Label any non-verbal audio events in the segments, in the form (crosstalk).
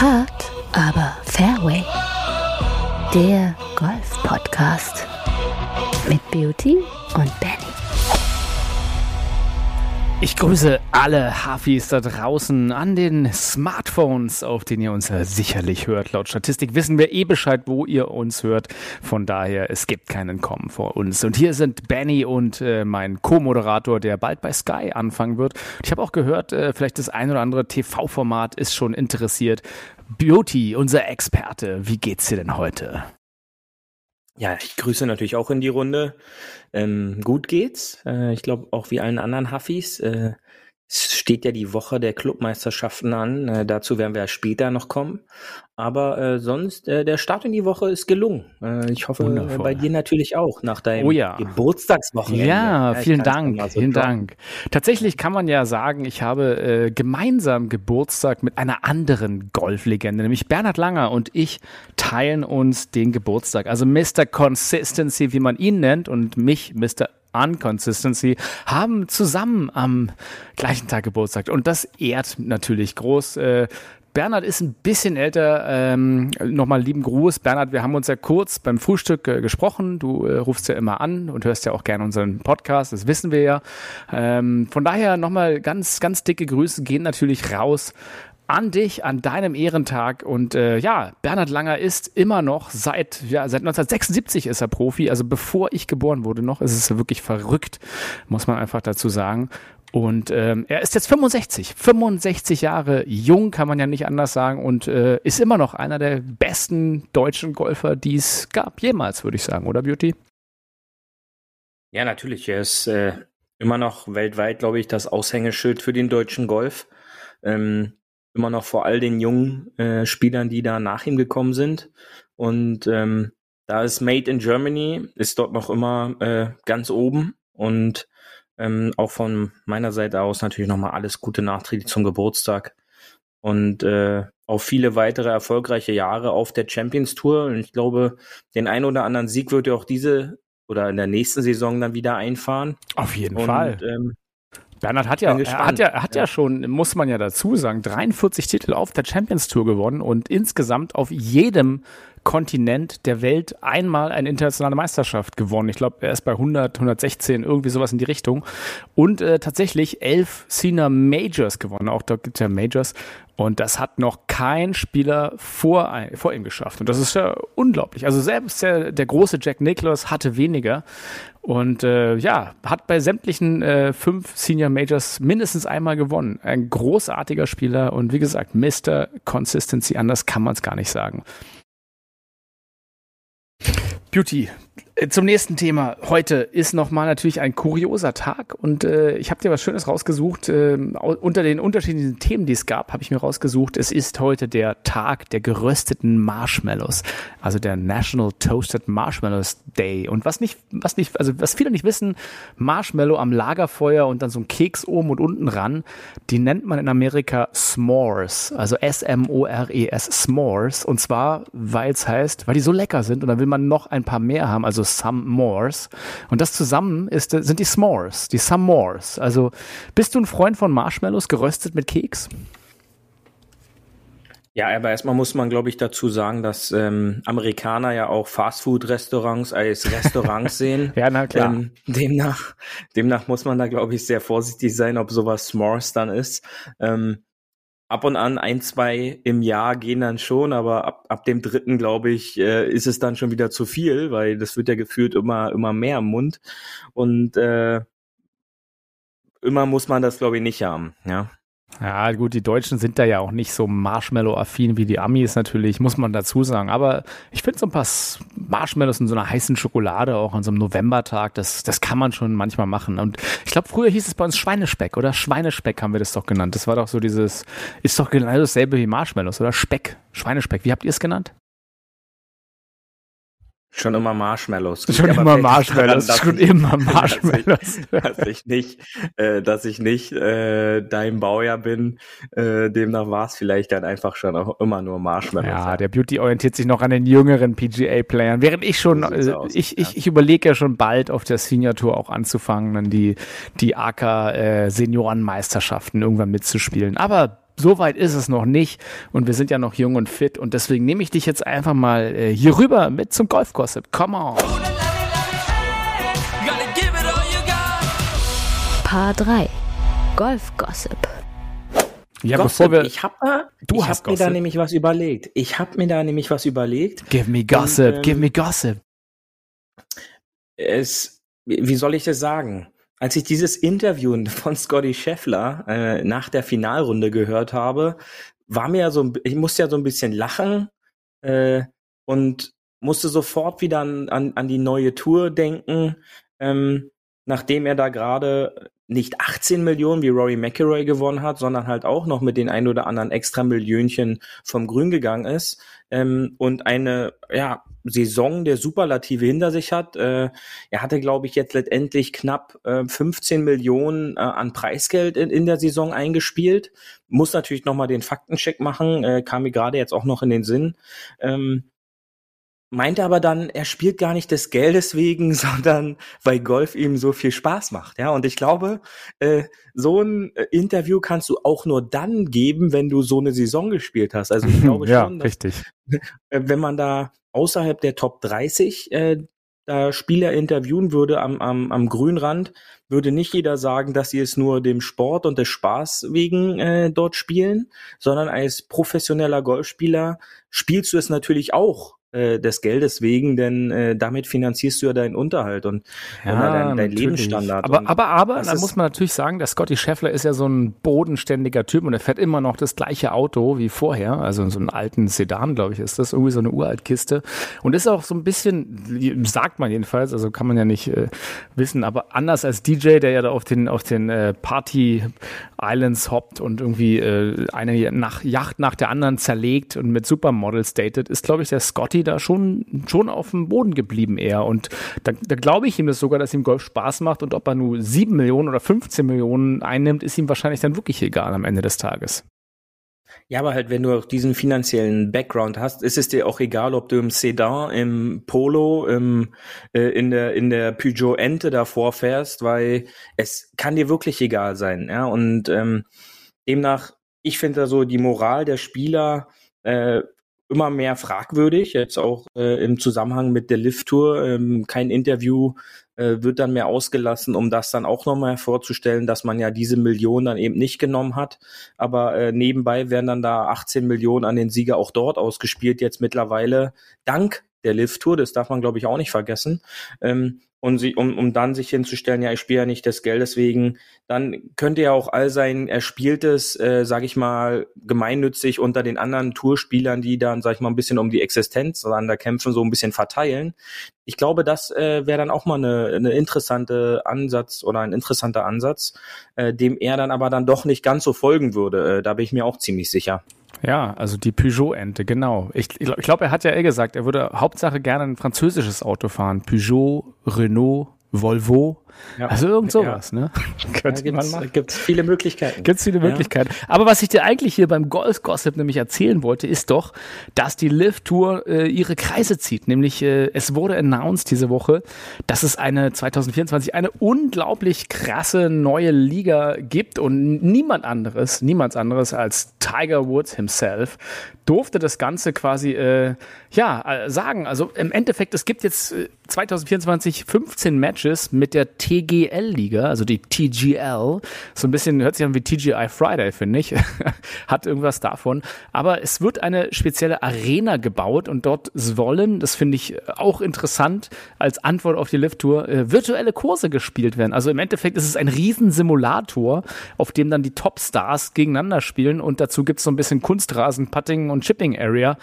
Hard, aber Fairway. Der Golf-Podcast mit Beauty und Benny. Ich grüße alle Hafis da draußen an den Smartphones, auf denen ihr uns ja sicherlich hört. Laut Statistik wissen wir eh Bescheid, wo ihr uns hört. Von daher, es gibt keinen Kommen vor uns. Und hier sind Benny und äh, mein Co-Moderator, der bald bei Sky anfangen wird. Ich habe auch gehört, äh, vielleicht das ein oder andere TV-Format ist schon interessiert. Beauty, unser Experte, wie geht's dir denn heute? Ja, ich grüße natürlich auch in die Runde. Ähm, gut geht's. Äh, ich glaube auch wie allen anderen Huffis. Äh, es steht ja die Woche der Clubmeisterschaften an. Äh, dazu werden wir ja später noch kommen. Aber äh, sonst, äh, der Start in die Woche ist gelungen. Äh, ich hoffe, Wundervoll. bei dir natürlich auch nach deinem Oh ja. Geburtstagswochenende. Ja, ich vielen Dank, so vielen droppen. Dank. Tatsächlich kann man ja sagen, ich habe äh, gemeinsam Geburtstag mit einer anderen Golflegende, nämlich Bernhard Langer und ich teilen uns den Geburtstag. Also Mr. Consistency, wie man ihn nennt, und mich, Mr. Unconsistency, haben zusammen am gleichen Tag Geburtstag. Und das ehrt natürlich groß. Äh, Bernhard ist ein bisschen älter. Ähm, Nochmal lieben Gruß. Bernhard, wir haben uns ja kurz beim Frühstück äh, gesprochen. Du äh, rufst ja immer an und hörst ja auch gerne unseren Podcast. Das wissen wir ja. Ähm, von daher nochmal ganz, ganz dicke Grüße gehen natürlich raus an dich, an deinem Ehrentag. Und äh, ja, Bernhard Langer ist immer noch seit, ja, seit 1976 ist er Profi. Also bevor ich geboren wurde noch, ist es wirklich verrückt, muss man einfach dazu sagen. Und ähm, er ist jetzt 65, 65 Jahre jung, kann man ja nicht anders sagen, und äh, ist immer noch einer der besten deutschen Golfer, die es gab, jemals, würde ich sagen, oder Beauty? Ja, natürlich. Er ist äh, immer noch weltweit, glaube ich, das Aushängeschild für den deutschen Golf. Ähm, immer noch vor all den jungen äh, Spielern, die da nach ihm gekommen sind. Und ähm, da ist Made in Germany, ist dort noch immer äh, ganz oben. Und ähm, auch von meiner Seite aus natürlich nochmal alles Gute nachträglich zum Geburtstag. Und äh, auf viele weitere erfolgreiche Jahre auf der Champions Tour. Und ich glaube, den ein oder anderen Sieg wird er auch diese oder in der nächsten Saison dann wieder einfahren. Auf jeden Und Fall. ähm, Bernhard hat ja, er hat ja, er hat ja. Ja. schon, muss man ja dazu sagen, 43 Titel auf der Champions Tour gewonnen und insgesamt auf jedem Kontinent der Welt einmal eine internationale Meisterschaft gewonnen. Ich glaube, er ist bei 100, 116, irgendwie sowas in die Richtung. Und äh, tatsächlich elf Senior Majors gewonnen. Auch dort gibt es ja Majors. Und das hat noch kein Spieler vor, ein- vor ihm geschafft. Und das ist ja unglaublich. Also selbst der, der große Jack Nicklaus hatte weniger. Und äh, ja, hat bei sämtlichen äh, fünf Senior Majors mindestens einmal gewonnen. Ein großartiger Spieler und wie gesagt, Mr. Consistency, anders kann man es gar nicht sagen. Beauty. Äh, Zum nächsten Thema. Heute ist nochmal natürlich ein kurioser Tag und äh, ich habe dir was Schönes rausgesucht. Au- unter den unterschiedlichen Themen, die es gab, habe ich mir rausgesucht. Es ist heute der Tag der gerösteten Marshmallows, also der National Toasted Marshmallows Day. Und was nicht, was nicht, also was viele nicht wissen, Marshmallow am Lagerfeuer und dann so ein Keks oben und unten ran, die nennt man in Amerika S'mores, also S-M-O-R-E-S, E S'mores. Und zwar, weil es heißt, weil die so lecker sind und dann will man noch ein paar mehr haben, also some mores. Und das zusammen ist, äh, sind die S'mores, die some mores. Also bist du ein Freund von Marshmallows geröstet mit Keks? Ja, aber erstmal muss man, glaube ich, dazu sagen, dass ähm, Amerikaner ja auch Fastfood-Restaurants als Restaurants (laughs) sehen. Ja, na klar. Ähm, demnach, demnach muss man da, glaube ich, sehr vorsichtig sein, ob sowas S'mores dann ist. Ähm, ab und an ein, zwei im Jahr gehen dann schon, aber ab, ab dem dritten, glaube ich, äh, ist es dann schon wieder zu viel, weil das wird ja gefühlt immer, immer mehr im Mund. Und äh, immer muss man das, glaube ich, nicht haben. Ja. Ja, gut, die Deutschen sind da ja auch nicht so Marshmallow-affin wie die Amis natürlich, muss man dazu sagen. Aber ich finde so ein paar Marshmallows in so einer heißen Schokolade, auch an so einem Novembertag, das, das kann man schon manchmal machen. Und ich glaube, früher hieß es bei uns Schweinespeck oder Schweinespeck haben wir das doch genannt. Das war doch so dieses, ist doch genau dasselbe wie Marshmallows oder Speck, Schweinespeck. Wie habt ihr es genannt? Schon immer Marshmallows. Schon immer Marshmallows, daran, schon (laughs) dass ich- immer Marshmallows. Dass ich nicht, äh, dass ich nicht äh, dein Baujahr bin, äh, demnach war es vielleicht dann einfach schon auch immer nur Marshmallows. Ja, der Beauty orientiert sich noch an den jüngeren PGA-Playern, während ich schon, äh, aus, ich, ja. ich, ich überlege ja schon bald auf der Senior Tour auch anzufangen, dann die, die AK äh, Seniorenmeisterschaften irgendwann mitzuspielen. Aber so weit ist es noch nicht und wir sind ja noch jung und fit und deswegen nehme ich dich jetzt einfach mal äh, hier rüber mit zum Golf-Gossip. Come on! Paar 3 Golf-Gossip. Ja, Gossip, bevor wir. ich habe Du ich hast hab mir da nämlich was überlegt. Ich habe mir da nämlich was überlegt. Give me Gossip, ähm, give me Gossip. Es, wie soll ich das sagen? Als ich dieses Interview (laughs) von Scotty Scheffler äh, nach der Finalrunde gehört habe, war mir ja so, ich musste ja so ein bisschen lachen äh, und musste sofort wieder an, an, an die neue Tour denken, ähm, nachdem er da gerade nicht 18 Millionen wie Rory McIlroy gewonnen hat, sondern halt auch noch mit den ein oder anderen extra Millionchen vom Grün gegangen ist ähm, und eine ja Saison der Superlative hinter sich hat. Äh, er hatte, glaube ich, jetzt letztendlich knapp äh, 15 Millionen äh, an Preisgeld in, in der Saison eingespielt. Muss natürlich noch mal den Faktencheck machen, äh, kam mir gerade jetzt auch noch in den Sinn. Ähm, meinte aber dann, er spielt gar nicht des Geldes wegen, (laughs) sondern weil Golf ihm so viel Spaß macht. Ja, und ich glaube, äh, so ein äh, Interview kannst du auch nur dann geben, wenn du so eine Saison gespielt hast. Also ich (laughs) glaube ja, schon, dass richtig. (laughs) äh, wenn man da außerhalb der Top 30 äh, da Spieler interviewen würde am, am, am Grünrand, würde nicht jeder sagen, dass sie es nur dem Sport und des Spaß wegen äh, dort spielen, sondern als professioneller Golfspieler spielst du es natürlich auch äh, des Geldes wegen, denn äh, damit finanzierst du ja deinen Unterhalt und oder dein, dein natürlich. Lebensstandard. Aber, aber, aber, da muss man natürlich sagen, der Scotty Scheffler ist ja so ein bodenständiger Typ und er fährt immer noch das gleiche Auto wie vorher. Also so einen alten Sedan, glaube ich, ist das. Irgendwie so eine Uraltkiste. Und ist auch so ein bisschen, sagt man jedenfalls, also kann man ja nicht äh, wissen, aber anders als DJ, der ja da auf den, auf den äh, Party Islands hoppt und irgendwie äh, eine nach, Yacht nach der anderen zerlegt und mit Supermodels datet, ist, glaube ich, der Scotty da schon, schon auf dem Boden geblieben eher. Und da, da glaube ich ihm das sogar, dass ihm Golf Spaß macht und ob er nur 7 Millionen oder 15 Millionen einnimmt, ist ihm wahrscheinlich dann wirklich egal am Ende des Tages. Ja, aber halt, wenn du auch diesen finanziellen Background hast, ist es dir auch egal, ob du im Sedan, im Polo, im, äh, in der in der Peugeot Ente davor fährst, weil es kann dir wirklich egal sein. Ja, und ähm, demnach, ich finde da so die Moral der Spieler äh, immer mehr fragwürdig. Jetzt auch äh, im Zusammenhang mit der Lift Tour. Ähm, kein Interview äh, wird dann mehr ausgelassen, um das dann auch nochmal hervorzustellen, dass man ja diese Millionen dann eben nicht genommen hat. Aber äh, nebenbei werden dann da 18 Millionen an den Sieger auch dort ausgespielt, jetzt mittlerweile dank der Lift Tour, das darf man glaube ich auch nicht vergessen. Ähm, und sie, um, um dann sich hinzustellen, ja, ich spiele ja nicht des Geldes wegen, dann könnte ja auch all sein Erspieltes, äh, sage ich mal, gemeinnützig unter den anderen Tourspielern, die dann, sag ich mal, ein bisschen um die Existenz der kämpfen, so ein bisschen verteilen. Ich glaube, das äh, wäre dann auch mal eine, eine interessante Ansatz oder ein interessanter Ansatz, äh, dem er dann aber dann doch nicht ganz so folgen würde. Äh, da bin ich mir auch ziemlich sicher. Ja, also die Peugeot-Ente, genau. Ich, ich glaube, er hat ja eh gesagt, er würde Hauptsache gerne ein französisches Auto fahren. Peugeot, Renault, Volvo. Ja. Also irgend sowas, ne? (laughs) Da Könnte man gibt's, machen. gibt's viele Möglichkeiten. Gibt viele Möglichkeiten. Aber was ich dir eigentlich hier beim Golf Gossip nämlich erzählen wollte, ist doch, dass die Live Tour äh, ihre Kreise zieht. Nämlich äh, es wurde announced diese Woche, dass es eine 2024 eine unglaublich krasse neue Liga gibt und niemand anderes, niemand anderes als Tiger Woods himself durfte das Ganze quasi äh, ja äh, sagen. Also im Endeffekt, es gibt jetzt äh, 2024 15 Matches mit der TGL-Liga, also die TGL. So ein bisschen hört sich an wie TGI Friday, finde ich. (laughs) Hat irgendwas davon. Aber es wird eine spezielle Arena gebaut und dort sollen, das finde ich auch interessant, als Antwort auf die Lift-Tour, äh, virtuelle Kurse gespielt werden. Also im Endeffekt ist es ein Riesensimulator, auf dem dann die Top-Stars gegeneinander spielen und dazu gibt es so ein bisschen Kunstrasen, Putting und Chipping Area.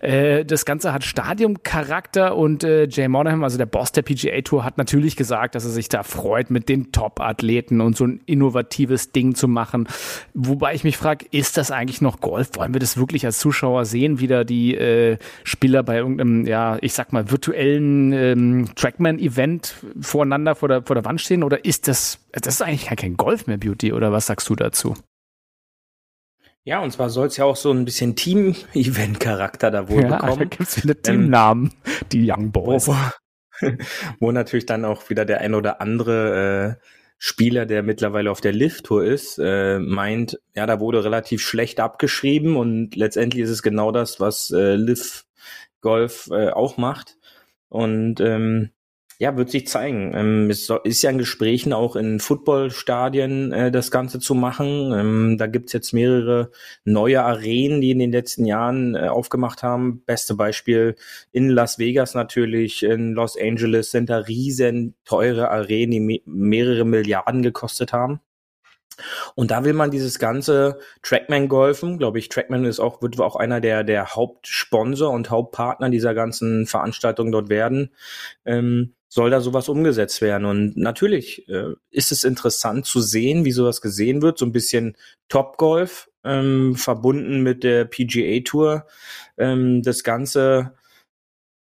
Äh, das Ganze hat Stadiumcharakter und äh, Jay Monaghan, also der Boss der PGA Tour, hat natürlich gesagt, dass er sich da freut, mit den Top-Athleten und so ein innovatives Ding zu machen. Wobei ich mich frage, ist das eigentlich noch Golf? Wollen wir das wirklich als Zuschauer sehen, wie da die äh, Spieler bei irgendeinem, ja, ich sag mal, virtuellen ähm, Trackman-Event voreinander vor der, vor der Wand stehen? Oder ist das, das ist eigentlich gar kein Golf mehr, Beauty? Oder was sagst du dazu? Ja, und zwar soll es ja auch so ein bisschen Team-Event-Charakter da wohl Ja, (laughs) da bekommen. gibt's viele Teamnamen, die Young Boys. Wo, (laughs) wo natürlich dann auch wieder der ein oder andere äh, Spieler, der mittlerweile auf der Lift-Tour ist, äh, meint, ja, da wurde relativ schlecht abgeschrieben und letztendlich ist es genau das, was äh, Liv Golf äh, auch macht. Und ähm, ja, wird sich zeigen. Ähm, es ist ja in Gesprächen auch in Footballstadien äh, das Ganze zu machen. Ähm, da gibt's jetzt mehrere neue Arenen, die in den letzten Jahren äh, aufgemacht haben. Beste Beispiel in Las Vegas natürlich, in Los Angeles sind da riesen teure Arenen, die me mehrere Milliarden gekostet haben. Und da will man dieses ganze Trackman golfen, glaube ich, Trackman ist auch, wird auch einer der, der Hauptsponsor und Hauptpartner dieser ganzen Veranstaltung dort werden, ähm, soll da sowas umgesetzt werden. Und natürlich äh, ist es interessant zu sehen, wie sowas gesehen wird, so ein bisschen Top-Golf, ähm, verbunden mit der PGA Tour, ähm, das Ganze,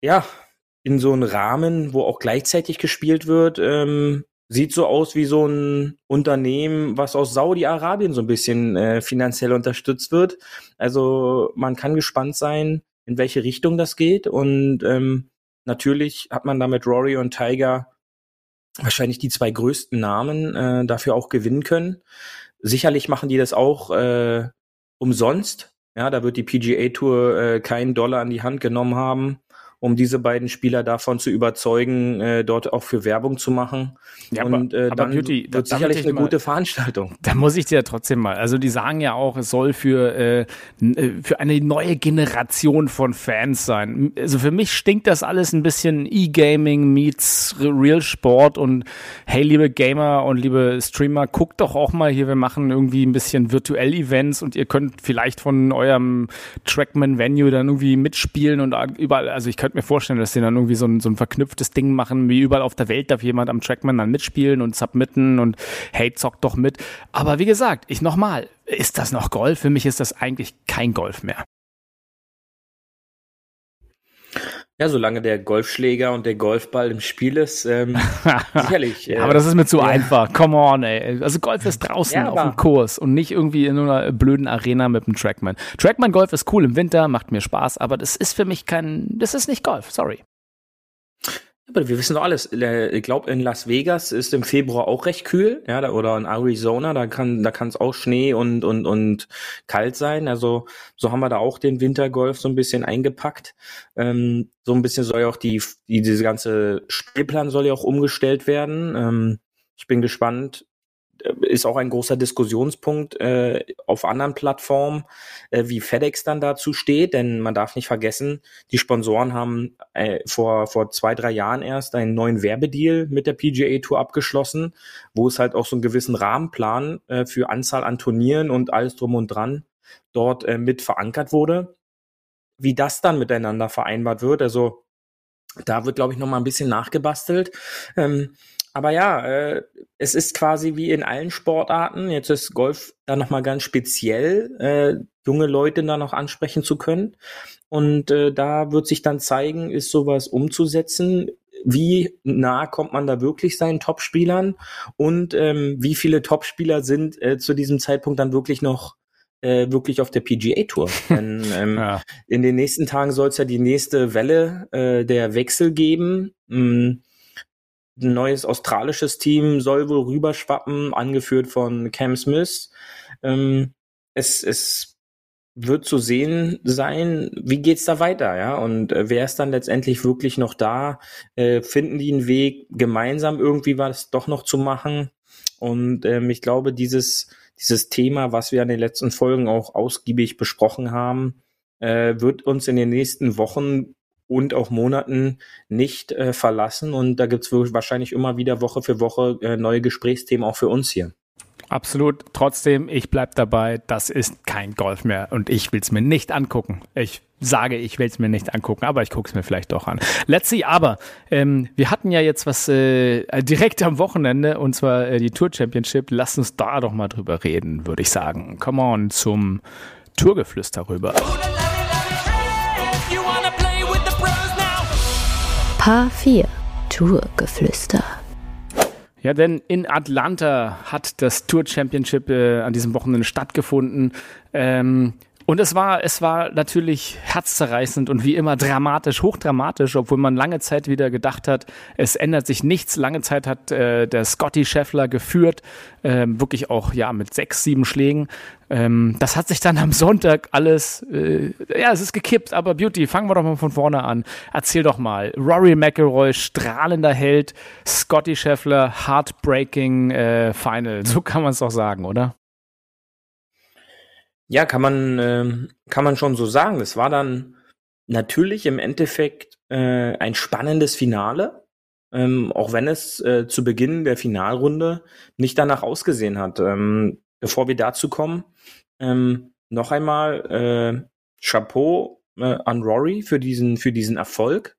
ja, in so einem Rahmen, wo auch gleichzeitig gespielt wird, ähm, sieht so aus wie so ein Unternehmen, was aus Saudi-Arabien so ein bisschen äh, finanziell unterstützt wird. Also man kann gespannt sein, in welche Richtung das geht. Und ähm, natürlich hat man da mit Rory und Tiger wahrscheinlich die zwei größten Namen äh, dafür auch gewinnen können. Sicherlich machen die das auch äh, umsonst. Ja, da wird die PGA Tour äh, keinen Dollar an die Hand genommen haben um diese beiden Spieler davon zu überzeugen, äh, dort auch für Werbung zu machen. Ja, und äh, aber dann Beauty, wird da, sicherlich eine mal, gute Veranstaltung. (laughs) Da muss ich dir ja trotzdem mal, also die sagen ja auch, es soll für, äh, äh, für eine neue Generation von Fans sein. Also für mich stinkt das alles ein bisschen E-Gaming meets Real Sport und hey, liebe Gamer und liebe Streamer, guckt doch auch mal hier, wir machen irgendwie ein bisschen virtuell Events und ihr könnt vielleicht von eurem Trackman Venue dann irgendwie mitspielen und überall, also ich könnte könnte mir vorstellen, dass sie dann irgendwie so ein, so ein verknüpftes Ding machen, wie überall auf der Welt darf jemand am Trackman dann mitspielen und submitten und hey, zock doch mit. Aber wie gesagt, ich nochmal, ist das noch Golf? Für mich ist das eigentlich kein Golf mehr. Ja, solange der Golfschläger und der Golfball im Spiel ist, ähm, (laughs) sicherlich. ja, äh, aber das ist mir zu ja. einfach. Come on, ey. Also Golf ist draußen ja, auf dem Kurs und nicht irgendwie in einer blöden Arena mit einem Trackman. Trackman Golf ist cool im Winter, macht mir Spaß, aber das ist für mich kein, das ist nicht Golf, sorry. Aber wir wissen doch alles. Ich glaube, in Las Vegas ist im Februar auch recht kühl, ja, oder in Arizona, da kann, da kann es auch Schnee und, und, und kalt sein. Also so haben wir da auch den Wintergolf so ein bisschen eingepackt. Ähm, so ein bisschen soll ja auch die, die diese ganze Spielplan soll ja auch umgestellt werden. Ähm, ich bin gespannt, ist auch ein großer Diskussionspunkt äh, auf anderen Plattformen, äh, wie FedEx dann dazu steht, denn man darf nicht vergessen, die Sponsoren haben äh, vor, vor zwei, drei Jahren erst einen neuen Werbedeal mit der PGA Tour abgeschlossen, wo es halt auch so einen gewissen Rahmenplan äh, für Anzahl an Turnieren und alles drum und dran dort äh, mit verankert wurde. Wie das dann miteinander vereinbart wird, also da wird, glaube ich, noch mal ein bisschen nachgebastelt. Ähm, aber ja, äh, es ist quasi wie in allen Sportarten. Jetzt ist Golf da nochmal ganz speziell, äh, junge Leute da noch ansprechen zu können. Und äh, da wird sich dann zeigen, ist sowas umzusetzen. Wie nah kommt man da wirklich seinen Topspielern und ähm, wie viele Topspieler sind äh, zu diesem Zeitpunkt dann wirklich noch äh, wirklich auf der PGA Tour. (laughs) Denn ähm, ja. in den nächsten Tagen soll es ja die nächste Welle äh, der Wechsel geben. Mm, ein neues australisches Team soll wohl rüberschwappen, angeführt von Cam Smith. Ähm, es, es wird zu sehen sein, wie geht's da weiter, ja? Und äh, wer ist dann letztendlich wirklich noch da? Äh, finden die einen Weg, gemeinsam irgendwie was doch noch zu machen? Und ähm, ich glaube, dieses, dieses Thema, was wir in den letzten Folgen auch ausgiebig besprochen haben, äh, wird uns in den nächsten Wochen und auch Monaten nicht äh, verlassen. Und da gibt's wirklich wahrscheinlich immer wieder Woche für Woche äh, neue Gesprächsthemen auch für uns hier. Absolut. Trotzdem, ich bleib dabei, das ist kein Golf mehr und ich will's mir nicht angucken. Ich sage, ich will's mir nicht angucken, aber ich guck's mir vielleicht doch an. Let's see, aber ähm, wir hatten ja jetzt was äh, direkt am Wochenende und zwar äh, die Tour Championship. Lass uns da doch mal drüber reden, würde ich sagen. Come on zum Tourgeflüster rüber. Paar 4 Tourgeflüster. Ja, denn in Atlanta hat das Tour Championship äh, an diesem Wochenende stattgefunden. Ähm, Und es war, es war natürlich herzzerreißend und wie immer dramatisch, hochdramatisch, obwohl man lange Zeit wieder gedacht hat, es ändert sich nichts. Lange Zeit hat äh, der Scotty Scheffler geführt, äh, wirklich auch ja mit sechs, sieben Schlägen. Ähm, das hat sich dann am Sonntag alles, äh, ja, es ist gekippt, aber Beauty, fangen wir doch mal von vorne an. Erzähl doch mal. Rory McIlroy, strahlender Held, Scotty Scheffler, heartbreaking äh, Final. So kann man es doch sagen, oder? Ja, kann man, äh, kann man schon so sagen. Es war dann natürlich im Endeffekt äh, ein spannendes Finale, ähm, auch wenn es äh, zu Beginn der Finalrunde nicht danach ausgesehen hat. Ähm, bevor wir dazu kommen, ähm, noch einmal äh, Chapeau äh, an Rory für diesen, für diesen Erfolg.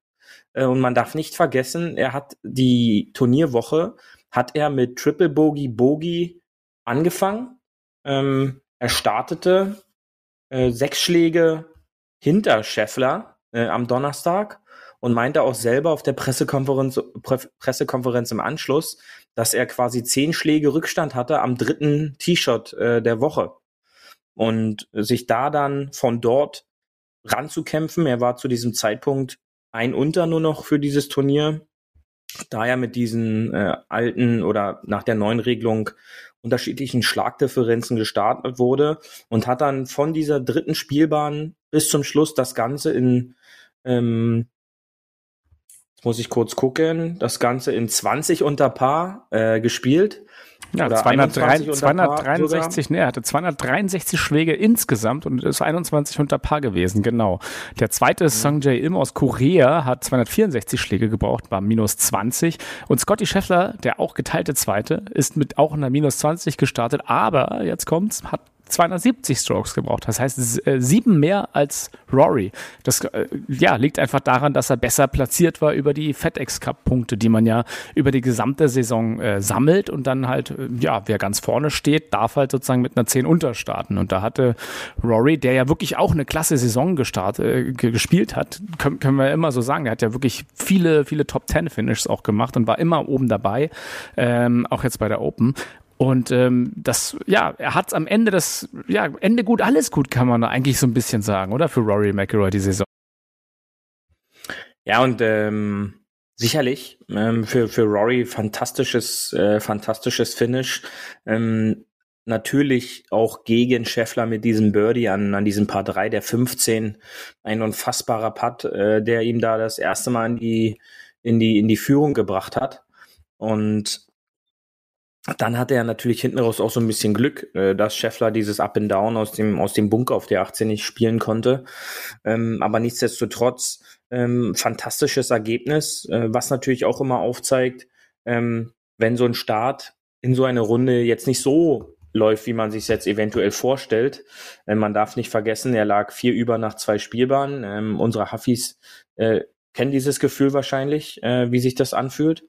Äh, und man darf nicht vergessen, er hat die Turnierwoche, hat er mit Triple Bogey Bogey angefangen. Er startete äh, sechs Schläge hinter Scheffler äh, am Donnerstag und meinte auch selber auf der Pressekonferenz, Pre Pressekonferenz im Anschluss, dass er quasi zehn Schläge Rückstand hatte am dritten T-Shirt äh, der Woche. Und sich da dann von dort ranzukämpfen, er war zu diesem Zeitpunkt ein Unter nur noch für dieses Turnier, da er mit diesen äh, alten oder nach der neuen Regelung unterschiedlichen Schlagdifferenzen gestartet wurde und hat dann von dieser dritten Spielbahn bis zum Schluss das Ganze in, ähm, muss ich kurz gucken, das Ganze in 20 unter Paar äh, gespielt ja, 203, 263, nee, er hatte 263 Schläge insgesamt und ist 21 unter Paar gewesen, genau. Der zweite, mhm. Sung Jae Im aus Korea, hat 264 Schläge gebraucht, war minus 20. Und Scotty Scheffler, der auch geteilte Zweite, ist mit auch einer minus 20 gestartet, aber jetzt kommt's, hat 270 Strokes gebraucht. Das heißt, äh, sieben mehr als Rory. Das äh, ja, liegt einfach daran, dass er besser platziert war über die FedEx Cup Punkte, die man ja über die gesamte Saison äh, sammelt und dann halt, äh, ja, wer ganz vorne steht, darf halt sozusagen mit einer 10 unterstarten. Und da hatte Rory, der ja wirklich auch eine klasse Saison gestartet, äh, gespielt hat, können, können wir immer so sagen, er hat ja wirklich viele, viele Top 10 Finishes auch gemacht und war immer oben dabei, ähm, auch jetzt bei der Open. Und ähm, das, ja, er hat am Ende das, ja, Ende gut, alles gut, kann man eigentlich so ein bisschen sagen, oder? Für Rory McIlroy die Saison. Ja, und ähm, sicherlich ähm, für, für Rory fantastisches, äh, fantastisches Finish. Ähm, natürlich auch gegen Scheffler mit diesem Birdie an, an diesem Paar 3 der 15. Ein unfassbarer Putt, äh, der ihm da das erste Mal in die, in die, in die Führung gebracht hat. Und dann hatte er natürlich hinten raus auch so ein bisschen Glück, äh, dass Scheffler dieses Up and Down aus dem, aus dem Bunker auf der 18 nicht spielen konnte. Ähm, aber nichtsdestotrotz, ähm, fantastisches Ergebnis, äh, was natürlich auch immer aufzeigt, ähm, wenn so ein Start in so eine Runde jetzt nicht so läuft, wie man sich jetzt eventuell vorstellt. Äh, man darf nicht vergessen, er lag vier über nach zwei Spielbahnen. Ähm, unsere Huffis äh, kennen dieses Gefühl wahrscheinlich, äh, wie sich das anfühlt.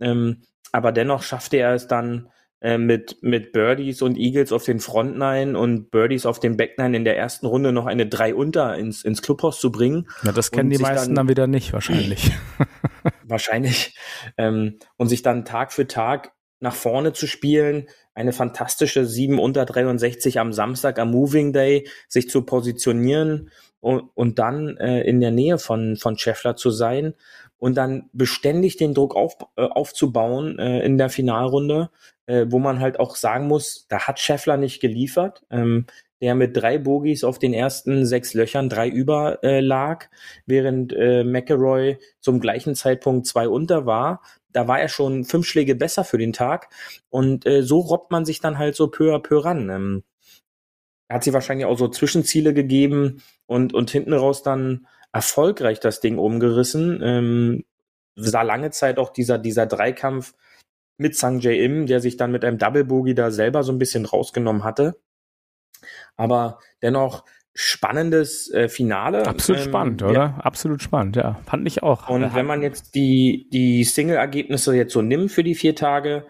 Ähm, aber dennoch schaffte er es dann äh, mit, mit Birdies und Eagles auf den Frontline und Birdies auf dem Backline in der ersten Runde noch eine drei unter ins, ins Clubhaus zu bringen. Ja, das kennen die meisten dann, dann, wieder nicht, wahrscheinlich. (laughs) (laughs) wahrscheinlich. Ähm, und sich dann Tag für Tag nach vorne zu spielen, eine fantastische 7 unter 63 am Samstag am Moving Day, sich zu positionieren und, und dann äh, in der Nähe von, von Scheffler zu sein und dann beständig den Druck auf, äh, aufzubauen äh, in der Finalrunde, äh, wo man halt auch sagen muss, da hat Scheffler nicht geliefert, ähm, der mit drei Bogies auf den ersten sechs Löchern drei über äh, lag, während äh, McElroy zum gleichen Zeitpunkt zwei unter war. Da war er schon fünf Schläge besser für den Tag und äh, so robbt man sich dann halt so peu à peu ran. Ähm, hat sie wahrscheinlich auch so Zwischenziele gegeben und, und hinten raus dann erfolgreich das Ding umgerissen. Ähm, sah lange Zeit auch dieser, dieser Dreikampf mit Sang Jae Im, der sich dann mit einem Double Boogie da selber so ein bisschen rausgenommen hatte. Aber dennoch spannendes äh, Finale. Absolut ähm, spannend, oder? Ja. Absolut spannend, ja. Fand ich auch. Und wenn man jetzt die, die Single-Ergebnisse jetzt so nimmt für die vier Tage,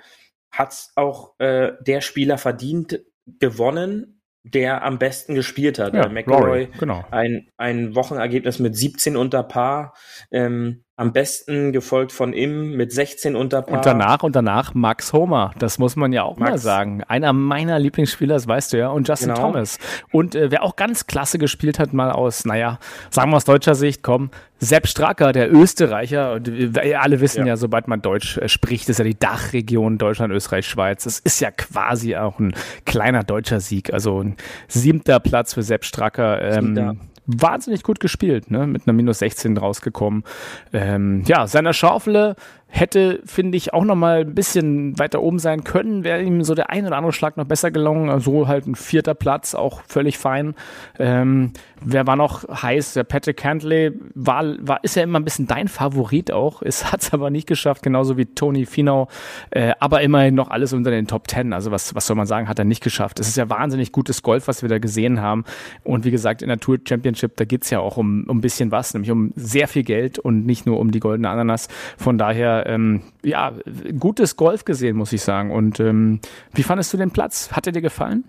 hat's auch äh, der Spieler verdient gewonnen, der am besten gespielt hat. Ja, McElroy, genau. ein, ein Wochenergebnis mit 17 unter Paar. Ähm, am besten gefolgt von Im mit 16 unter Paar. Und danach und danach Max Homer. Das muss man ja auch Max. mal sagen. Einer meiner Lieblingsspieler, das weißt du ja. Und Justin genau. Thomas. Und äh, wer auch ganz klasse gespielt hat, mal aus, naja, sagen wir aus deutscher Sicht, komm, Sepp Stracker, der Österreicher. Und wir alle wissen ja. ja, sobald man Deutsch äh, spricht, ist ja die Dachregion Deutschland, Österreich, Schweiz. Das ist ja quasi auch ein kleiner deutscher Sieg. Also ein siebter Platz für Sepp Stracker. Ähm, wahnsinnig gut gespielt, ne? mit einer Minus 16 rausgekommen. Ähm, ja, seiner Schaufel hätte, finde ich, auch noch mal ein bisschen weiter oben sein können, wäre ihm so der ein oder andere Schlag noch besser gelungen. So also halt ein vierter Platz, auch völlig fein. Ähm, wer war noch heiß? Der Patrick Cantley war, war, ist ja immer ein bisschen dein Favorit auch. (laughs) Es hat es aber nicht geschafft, genauso wie Tony Finau. Äh, aber immerhin noch alles unter den Top Ten. Also was, was soll man sagen, hat er nicht geschafft. Es ist ja wahnsinnig gutes Golf, was wir da gesehen haben. Und wie gesagt, in der Tour Championship, da geht's ja auch um, um ein bisschen was, nämlich um sehr viel Geld und nicht nur um die goldene Ananas. Von daher ähm, ja, gutes Golf gesehen, muss ich sagen. Und ähm, wie fandest du den Platz? Hat er dir gefallen?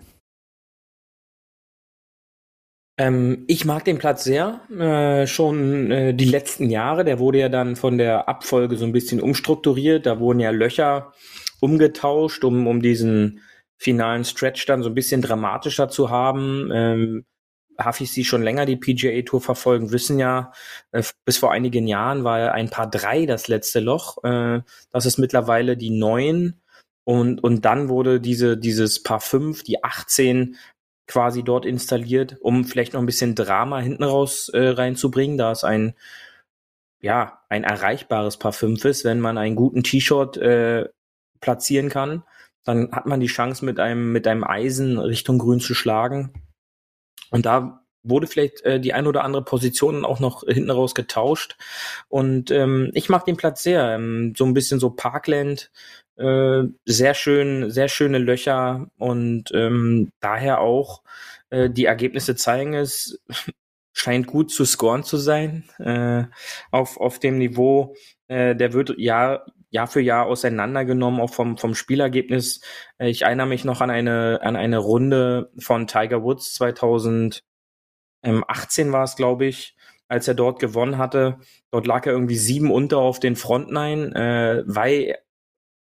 Ähm, ich mag den Platz sehr. Äh, schon äh, die letzten Jahre, der wurde ja dann von der Abfolge so ein bisschen umstrukturiert. Da wurden ja Löcher umgetauscht, um, um diesen finalen Stretch dann so ein bisschen dramatischer zu haben. Ähm, Hafis, die schon länger die PGA Tour verfolgen, wissen ja, äh, bis vor einigen Jahren war ein paar drei das letzte Loch. Äh, das ist mittlerweile die neun. Und, und dann wurde diese, dieses Paar fünf, die 18 quasi dort installiert, um vielleicht noch ein bisschen Drama hinten raus äh, reinzubringen, da es ein, ja, ein erreichbares Paar fünf ist, wenn man einen guten T-Shirt äh, platzieren kann, dann hat man die Chance mit einem, mit einem Eisen Richtung Grün zu schlagen. Und da wurde vielleicht äh, die ein oder andere Position auch noch hinten raus getauscht. Und ähm, ich mag den Platz sehr. Ähm, so ein bisschen so Parkland, äh, sehr schön, sehr schöne Löcher und ähm, daher auch äh, die Ergebnisse zeigen es, (laughs) scheint gut zu scoren zu sein äh, auf, auf dem Niveau. Äh, der wird ja Jahr für Jahr auseinandergenommen, auch vom, vom Spielergebnis. Äh, ich erinnere mich noch an eine, an eine Runde von Tiger Woods 2018 war es, glaube ich, als er dort gewonnen hatte. Dort lag er irgendwie sieben unter auf den Frontline, äh, weil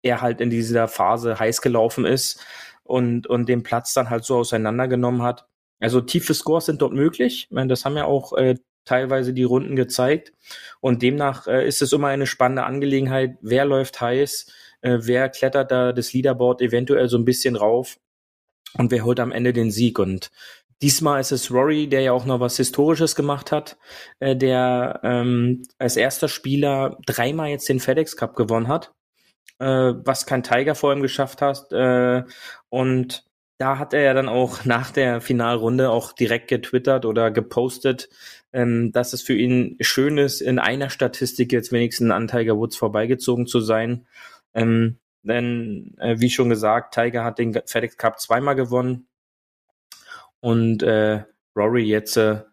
er halt in dieser Phase heiß gelaufen ist und, und den Platz dann halt so auseinandergenommen hat. Also tiefe Scores sind dort möglich. Das haben ja auch äh, teilweise die Runden gezeigt. Und demnach äh, ist es immer eine spannende Angelegenheit, wer läuft heiß, äh, wer klettert da das Leaderboard eventuell so ein bisschen rauf und wer holt am Ende den Sieg. Und diesmal ist es Rory, der ja auch noch was Historisches gemacht hat, äh, der ähm, als erster Spieler dreimal jetzt den FedEx Cup gewonnen hat, äh, was kein Tiger vor ihm geschafft hat. Äh, und da hat er ja dann auch nach der Finalrunde auch direkt getwittert oder gepostet, ähm, dass es für ihn schön ist, in einer Statistik jetzt wenigstens an Tiger Woods vorbeigezogen zu sein. Ähm, denn, äh, wie schon gesagt, Tiger hat den FedEx Cup zweimal gewonnen und äh, Rory jetzt äh,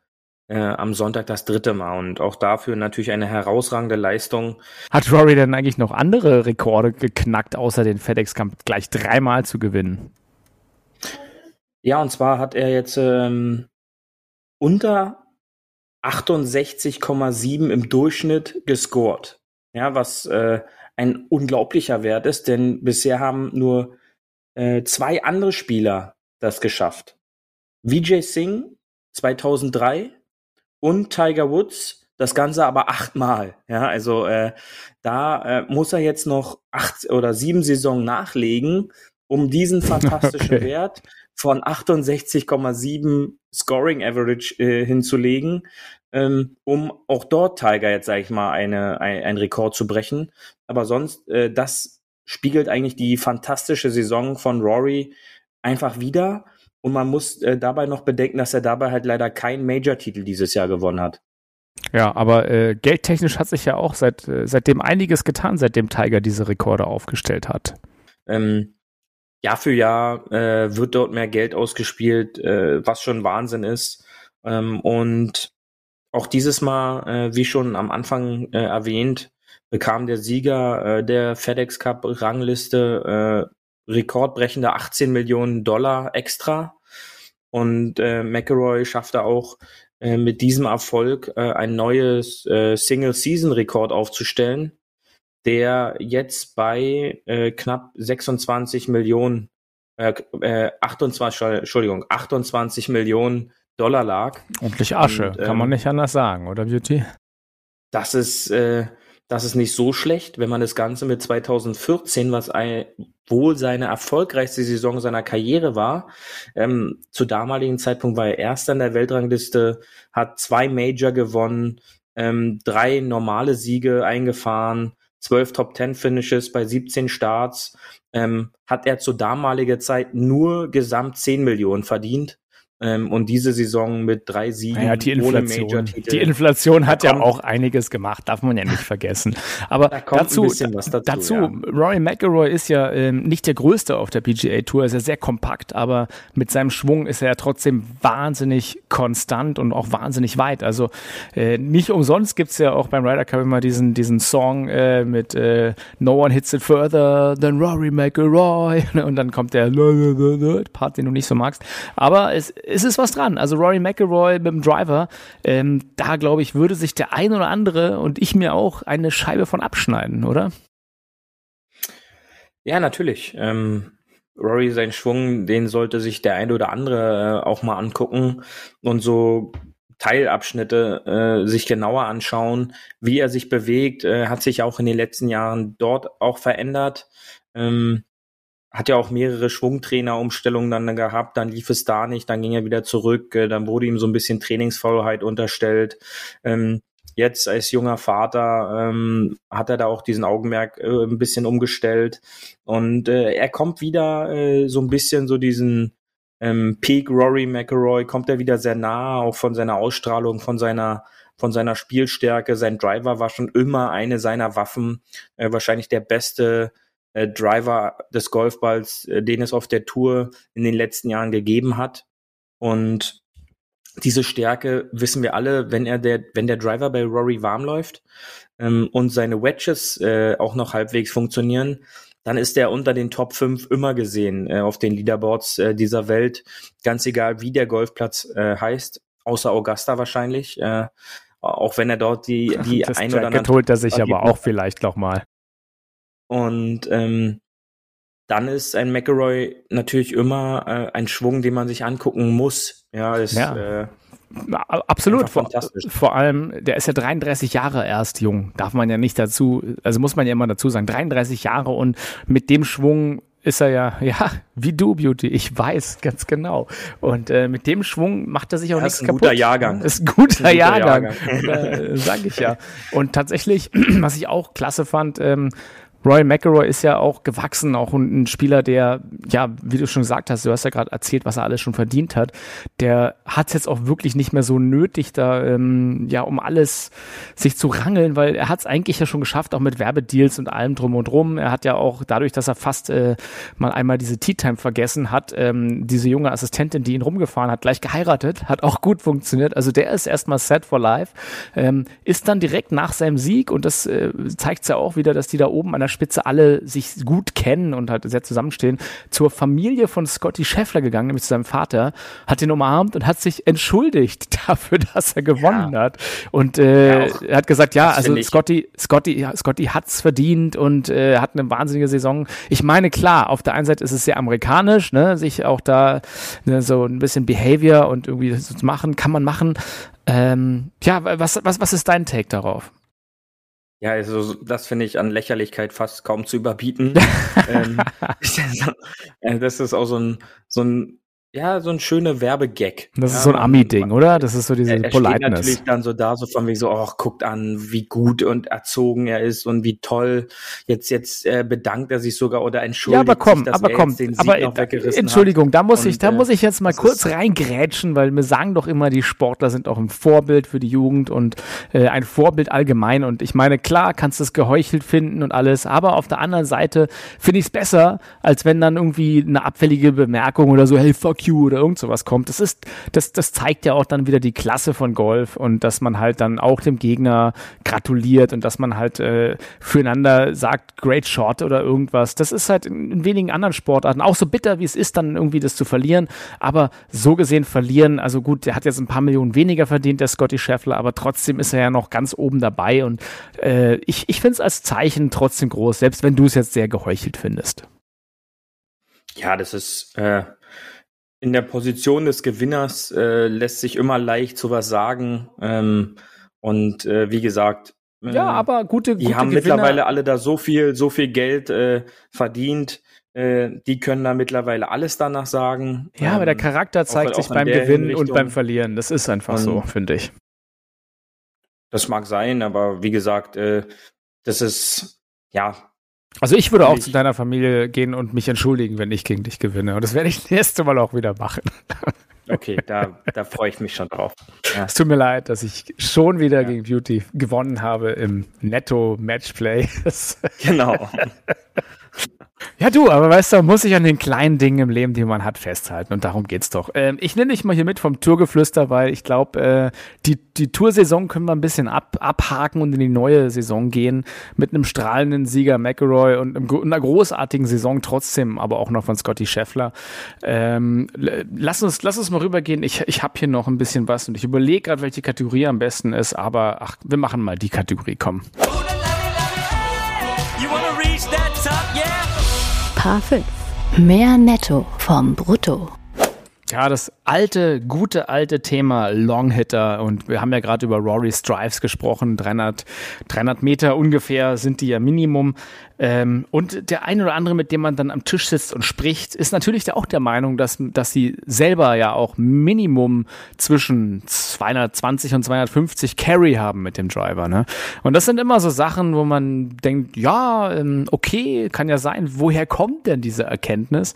am Sonntag das dritte Mal und auch dafür natürlich eine herausragende Leistung. Hat Rory denn eigentlich noch andere Rekorde geknackt, außer den FedEx Cup gleich dreimal zu gewinnen? Ja, und zwar hat er jetzt ähm, unter 68,7 im Durchschnitt gescored. Ja, was äh, ein unglaublicher Wert ist, denn bisher haben nur äh, zwei andere Spieler das geschafft. Vijay Singh 2003 und Tiger Woods das Ganze aber achtmal. Ja, also äh, da äh, muss er jetzt noch acht oder sieben Saison nachlegen, um diesen (laughs) fantastischen okay. Wert von 68,7 Scoring Average äh, hinzulegen, ähm, um auch dort Tiger jetzt, sage ich mal, eine, ein, einen Rekord zu brechen. Aber sonst, äh, das spiegelt eigentlich die fantastische Saison von Rory einfach wieder. Und man muss äh, dabei noch bedenken, dass er dabei halt leider keinen Major-Titel dieses Jahr gewonnen hat. Ja, aber äh, geldtechnisch hat sich ja auch seit, äh, seitdem einiges getan, seitdem Tiger diese Rekorde aufgestellt hat. Ähm, Jahr für Jahr äh, wird dort mehr Geld ausgespielt, äh, was schon Wahnsinn ist. Ähm, und auch dieses Mal, äh, wie schon am Anfang äh, erwähnt, bekam der Sieger äh, der FedEx Cup Rangliste äh, rekordbrechende 18 Millionen Dollar extra. Und äh, McElroy schaffte auch mit diesem Erfolg ein neues Single-Season-Rekord aufzustellen, der jetzt bei äh, knapp 26 Millionen, äh, äh, 28, Entschuldigung, 28 Millionen Dollar lag. Ordentlich Asche, Und, ähm, kann man ähm, nicht anders sagen, oder Beauty? Das ist, äh, das ist nicht so schlecht, wenn man das Ganze mit 2014, was ein, wohl seine erfolgreichste Saison seiner Karriere war, ähm, zu damaligen Zeitpunkt war er erster in der Weltrangliste, hat zwei Major gewonnen, ähm, drei normale Siege eingefahren, zwölf Top Ten Finishes bei 17 Starts, ähm, hat er zu damaliger Zeit nur gesamt 10 Millionen verdient. Ähm, und diese Saison mit drei Siegen naja, die Inflation, Die Inflation hat ja auch einiges gemacht, darf man ja nicht vergessen. Aber da dazu, dazu, dazu ja. Rory McIlroy ist ja ähm, nicht der Größte auf der PGA Tour, ist ja sehr kompakt, aber mit seinem Schwung ist er ja trotzdem wahnsinnig konstant und auch wahnsinnig weit. Also äh, nicht umsonst gibt's ja auch beim Ryder Cup immer diesen, diesen Song äh, mit äh, No one hits it further than Rory McIlroy (laughs) und dann kommt der Part, den du nicht so magst. Aber es es ist was dran. Also Rory McIlroy mit dem Driver, ähm, da glaube ich, würde sich der ein oder andere und ich mir auch eine Scheibe von abschneiden, oder? Ja, natürlich. Ähm, Rory, sein Schwung, den sollte sich der eine oder andere äh, auch mal angucken und so Teilabschnitte äh, sich genauer anschauen, wie er sich bewegt, äh, hat sich auch in den letzten Jahren dort auch verändert. Ähm, hat ja auch mehrere Schwungtrainerumstellungen dann gehabt, dann lief es da nicht, dann ging er wieder zurück, äh, dann wurde ihm so ein bisschen Trainingsfaulheit unterstellt. Ähm, jetzt als junger Vater ähm, hat er da auch diesen Augenmerk äh, ein bisschen umgestellt und äh, er kommt wieder äh, so ein bisschen so diesen ähm, Peak Rory McElroy kommt er wieder sehr nah, auch von seiner Ausstrahlung, von seiner von seiner Spielstärke. Sein Driver war schon immer eine seiner Waffen, äh, wahrscheinlich der beste äh, Driver des Golfballs, äh, den es auf der Tour in den letzten Jahren gegeben hat. Und diese Stärke wissen wir alle, wenn er der, wenn der Driver bei Rory warm läuft ähm, und seine Wedges äh, auch noch halbwegs funktionieren, dann ist er unter den Top 5 immer gesehen äh, auf den Leaderboards äh, dieser Welt. Ganz egal, wie der Golfplatz äh, heißt, außer Augusta wahrscheinlich. Äh, auch wenn er dort die, die (laughs) das ein oder andere. holt er sich aber auch vielleicht noch mal. Und ähm, dann ist ein McElroy natürlich immer äh, ein Schwung, den man sich angucken muss. Ja, ist, ja. Äh, Absolut, vor, vor, allem, der ist ja 33 Jahre erst jung, darf man ja nicht dazu, also muss man ja immer dazu sagen, 33 Jahre und mit dem Schwung ist er ja, (laughs) ja, wie du, Beauty, ich weiß ganz genau. Und äh, mit dem Schwung macht er sich auch ja, nichts kaputt. Ist ein guter Jahrgang. Ist ein guter, ein guter Jahrgang, Jahrgang. (laughs) äh, sag ich ja. Und tatsächlich, (clears throat) was ich auch klasse fand, ähm, Roy McElroy ist ja auch gewachsen, auch ein Spieler, der, ja, wie du schon gesagt hast, du hast ja gerade erzählt, was er alles schon verdient hat. Der hat es jetzt auch wirklich nicht mehr so nötig, da ähm, ja um alles sich zu rangeln, weil er hat es eigentlich ja schon geschafft, auch mit Werbedeals und allem drum und drum. Er hat ja auch dadurch, dass er fast äh, mal einmal diese Tea Time vergessen hat, ähm, diese junge Assistentin, die ihn rumgefahren hat, gleich geheiratet, hat auch gut funktioniert. Also der ist erstmal set for life, ähm, ist dann direkt nach seinem Sieg und das äh, zeigt ja auch wieder, dass die da oben an der Spitze alle sich gut kennen und halt sehr zusammenstehen, zur Familie von Scotty Scheffler gegangen, nämlich zu seinem Vater, hat ihn umarmt und hat sich entschuldigt (laughs) dafür, dass er gewonnen ja. hat. Und äh, ja, er hat gesagt, ja, also Scotty, Scotty, Scotty hat's verdient und äh, hat eine wahnsinnige Saison. Ich meine, klar, auf der einen Seite ist es sehr amerikanisch, ne, sich auch da ne, so ein bisschen Behavior und irgendwie zu machen, kann man machen. Ähm, ja, was, was, was ist dein Take darauf? Ja, also das finde ich an Lächerlichkeit fast kaum zu überbieten. (laughs) ähm, äh, (laughs) das ist auch so ein, so ein ja, so ein schöner Werbegag. Das ist ja, so ein Ami-Ding, oder? Das ist so diese er, er Politeness. Steht natürlich dann so da, so von wie so, oh, guckt an, wie gut und erzogen er ist und wie toll. Jetzt, jetzt äh, bedankt er sich sogar oder entschuldigt ja, aber komm, sich, aber komm, aber Entschuldigung, da muss ich, da äh, muss ich jetzt mal kurz reingrätschen, weil mir sagen doch immer, die Sportler sind auch ein Vorbild für die Jugend und äh, ein Vorbild allgemein. Und ich meine, klar, kannst du es geheuchelt finden und alles, aber auf der anderen Seite finde ich es besser, als wenn dann irgendwie eine abfällige Bemerkung oder so, hey, fuck Oder irgend sowas kommt. Das ist, das, das zeigt ja auch dann wieder die Klasse von Golf und dass man halt dann auch dem Gegner gratuliert und dass man halt äh, füreinander sagt, great shot oder irgendwas. Das ist halt in, in wenigen anderen Sportarten auch so bitter, wie es ist, dann irgendwie das zu verlieren. Aber so gesehen verlieren, also gut, der hat jetzt ein paar Millionen weniger verdient, der Scotty Scheffler, aber trotzdem ist er ja noch ganz oben dabei und äh, ich, ich finde es als Zeichen trotzdem groß, selbst wenn du es jetzt sehr geheuchelt findest. Ja, das ist äh, in der Position des Gewinners äh, lässt sich immer leicht sowas sagen. Ähm, und äh, wie gesagt, äh, ja, aber gute, die haben Gewinner. mittlerweile alle da so viel, so viel Geld äh, verdient. Äh, die können da mittlerweile alles danach sagen. Ja, ähm, aber der ähm, Charakter zeigt sich beim Gewinnen und beim Verlieren. Das ist einfach so, finde ich. Das mag sein, aber wie gesagt, äh, das ist ja also ich würde auch zu deiner Familie gehen und mich entschuldigen, wenn ich gegen dich gewinne. Und das werde ich das nächste Mal auch wieder machen. (laughs) Okay, da, da freue ich mich schon drauf. Ja. Es tut mir leid, dass ich schon wieder ja. gegen Beauty gewonnen habe im Netto-Matchplay. genau. (laughs) Ja, du, aber weißt du, muss ich an den kleinen Dingen im Leben, die man hat, festhalten. Und darum geht's doch. Ähm, ich nenne dich mal hier mit vom Tourgeflüster, weil ich glaube, äh, die, die Toursaison können wir ein bisschen ab, abhaken und in die neue Saison gehen. Mit einem strahlenden Sieger McElroy und einem, einer großartigen Saison trotzdem, aber auch noch von Scotty Scheffler. Ähm, lass, uns, lass uns mal rübergehen. Ich, ich habe hier noch ein bisschen was und ich überlege gerade, welche Kategorie am besten ist, aber ach, wir machen mal die Kategorie, komm. K5. Mehr Netto vom Brutto. Ja, das alte, gute alte Thema Longhitter. Und wir haben ja gerade über Rory Strives gesprochen. 300, 300 Meter ungefähr sind die ja Minimum. Ähm, und der eine oder andere, mit dem man dann am Tisch sitzt und spricht, ist natürlich auch der Meinung, dass, dass sie selber ja auch Minimum zwischen 220 und 250 Carry haben mit dem Driver. Ne? Und das sind immer so Sachen, wo man denkt, ja, ähm, okay, kann ja sein, woher kommt denn diese Erkenntnis?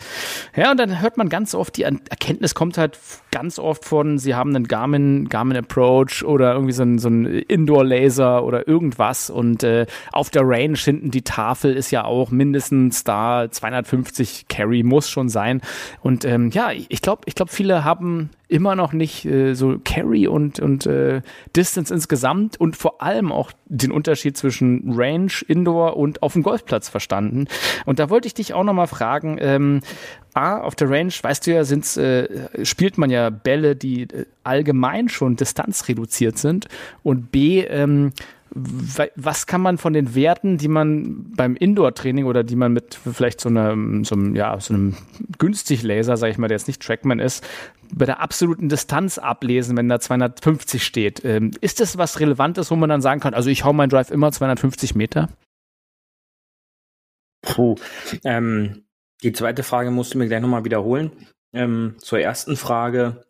Ja, und dann hört man ganz oft, die Erkenntnis kommt halt ganz oft von, sie haben einen Garmin, Garmin Approach oder irgendwie so ein, so ein Indoor-Laser oder irgendwas und äh, auf der Range hinten die Tafel ist ja auch mindestens da 250 Carry muss schon sein. Und ähm, ja, ich glaube, ich glaube, viele haben immer noch nicht äh, so Carry und, und äh, Distance insgesamt und vor allem auch den Unterschied zwischen Range, Indoor und auf dem Golfplatz verstanden. Und da wollte ich dich auch nochmal fragen, ähm, A, auf der Range, weißt du ja, sind's, äh, spielt man ja Bälle, die äh, allgemein schon distanzreduziert sind und B, ähm, was kann man von den Werten, die man beim Indoor-Training oder die man mit vielleicht so einem, so einem, ja, so einem günstig Laser, sag ich mal, der jetzt nicht Trackman ist, bei der absoluten Distanz ablesen, wenn da 250 steht? Ähm, ist das was Relevantes, wo man dann sagen kann, also ich hau meinen Drive immer 250 Meter? Puh, ähm, die zweite Frage musst du mir gleich nochmal wiederholen. Ähm, zur ersten Frage,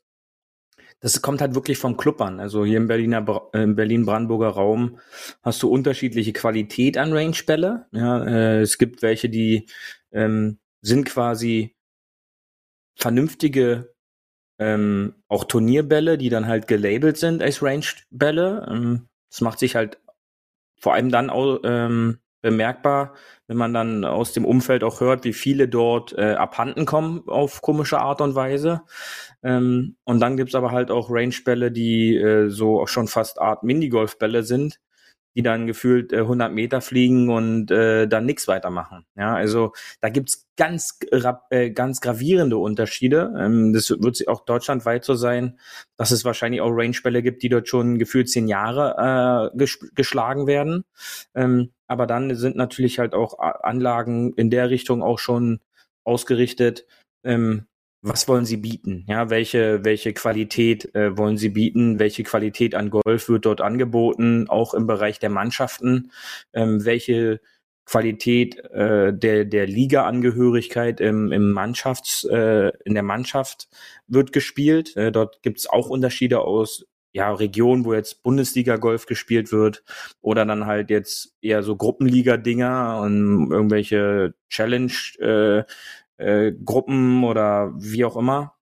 das kommt halt wirklich vom Club an. Also hier im Berliner, äh, im Berlin-Brandenburger Raum hast du unterschiedliche Qualität an Range-Bälle. Ja, äh, es gibt welche, die ähm, sind quasi vernünftige ähm, auch Turnierbälle, die dann halt gelabelt sind als Range-Bälle. Ähm, das macht sich halt vor allem dann auch ähm, bemerkbar, wenn man dann aus dem Umfeld auch hört, wie viele dort äh, abhanden kommen auf komische Art und Weise. Ähm, und dann gibt's aber halt auch Range-Bälle, die äh, so auch schon fast Art Minigolf-Bälle sind, die dann gefühlt äh, 100 Meter fliegen und äh, dann nichts weitermachen. Ja, also da gibt's ganz, äh, ganz gravierende Unterschiede. Ähm, das wird auch deutschlandweit so sein, dass es wahrscheinlich auch Range-Bälle gibt, die dort schon gefühlt zehn Jahre äh, ges geschlagen werden. Ähm, aber dann sind natürlich halt auch Anlagen in der Richtung auch schon ausgerichtet, ähm, was wollen sie bieten? Ja, welche, welche Qualität äh, wollen sie bieten? Welche Qualität an Golf wird dort angeboten? Auch im Bereich der Mannschaften. Ähm, welche Qualität äh, der, der Liga-Angehörigkeit im, im Mannschafts, äh, in der Mannschaft wird gespielt. Äh, dort gibt es auch Unterschiede aus ja, Regionen, wo jetzt Bundesliga-Golf gespielt wird oder dann halt jetzt eher so Gruppenliga-Dinger und irgendwelche Challenge äh, äh, Gruppen oder wie auch immer.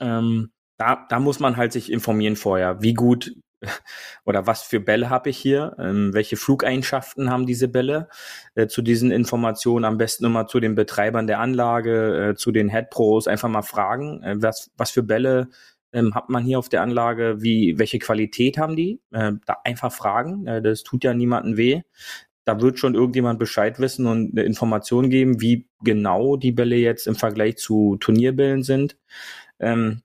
Ähm, da, da muss man halt sich informieren vorher, wie gut (laughs) oder was für Bälle habe ich hier, ähm, welche Flugeigenschaften haben diese Bälle. Äh, zu diesen Informationen am besten immer zu den Betreibern der Anlage, äh, zu den Head Pros einfach mal fragen, äh, was, was für Bälle ähm, hat man hier auf der Anlage, wie, welche Qualität haben die? Äh, da einfach fragen, äh, das tut ja niemandem weh. Da wird schon irgendjemand Bescheid wissen und eine Information geben, wie genau die Bälle jetzt im Vergleich zu Turnierbällen sind. Ähm,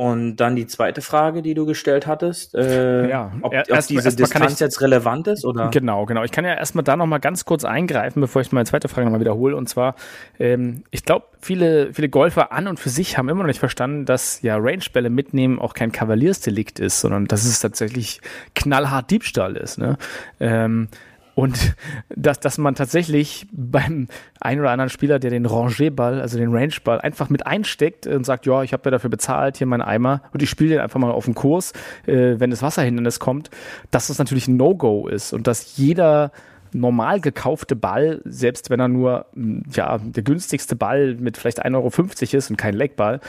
und dann die zweite Frage, die du gestellt hattest, äh, ja, ob, erst, ob diese Distanz ich, jetzt relevant ist oder? Genau, genau. Ich kann ja erstmal da nochmal ganz kurz eingreifen, bevor ich meine zweite Frage nochmal wiederhole. Und zwar, ähm, ich glaube, viele, viele Golfer an und für sich haben immer noch nicht verstanden, dass ja Rangebälle mitnehmen auch kein Kavaliersdelikt ist, sondern dass es tatsächlich knallhart Diebstahl ist. Ne? Ähm, und dass, dass man tatsächlich beim einen oder anderen Spieler, der den Rangerball, also den Rangeball, einfach mit einsteckt und sagt, ja, ich habe ja dafür bezahlt, hier mein Eimer und ich spiele den einfach mal auf den Kurs, äh, wenn das Wasserhindernis kommt, dass das natürlich ein No-Go ist und dass jeder normal gekaufte Ball, selbst wenn er nur ja, der günstigste Ball mit vielleicht 1,50 Euro ist und kein Legball,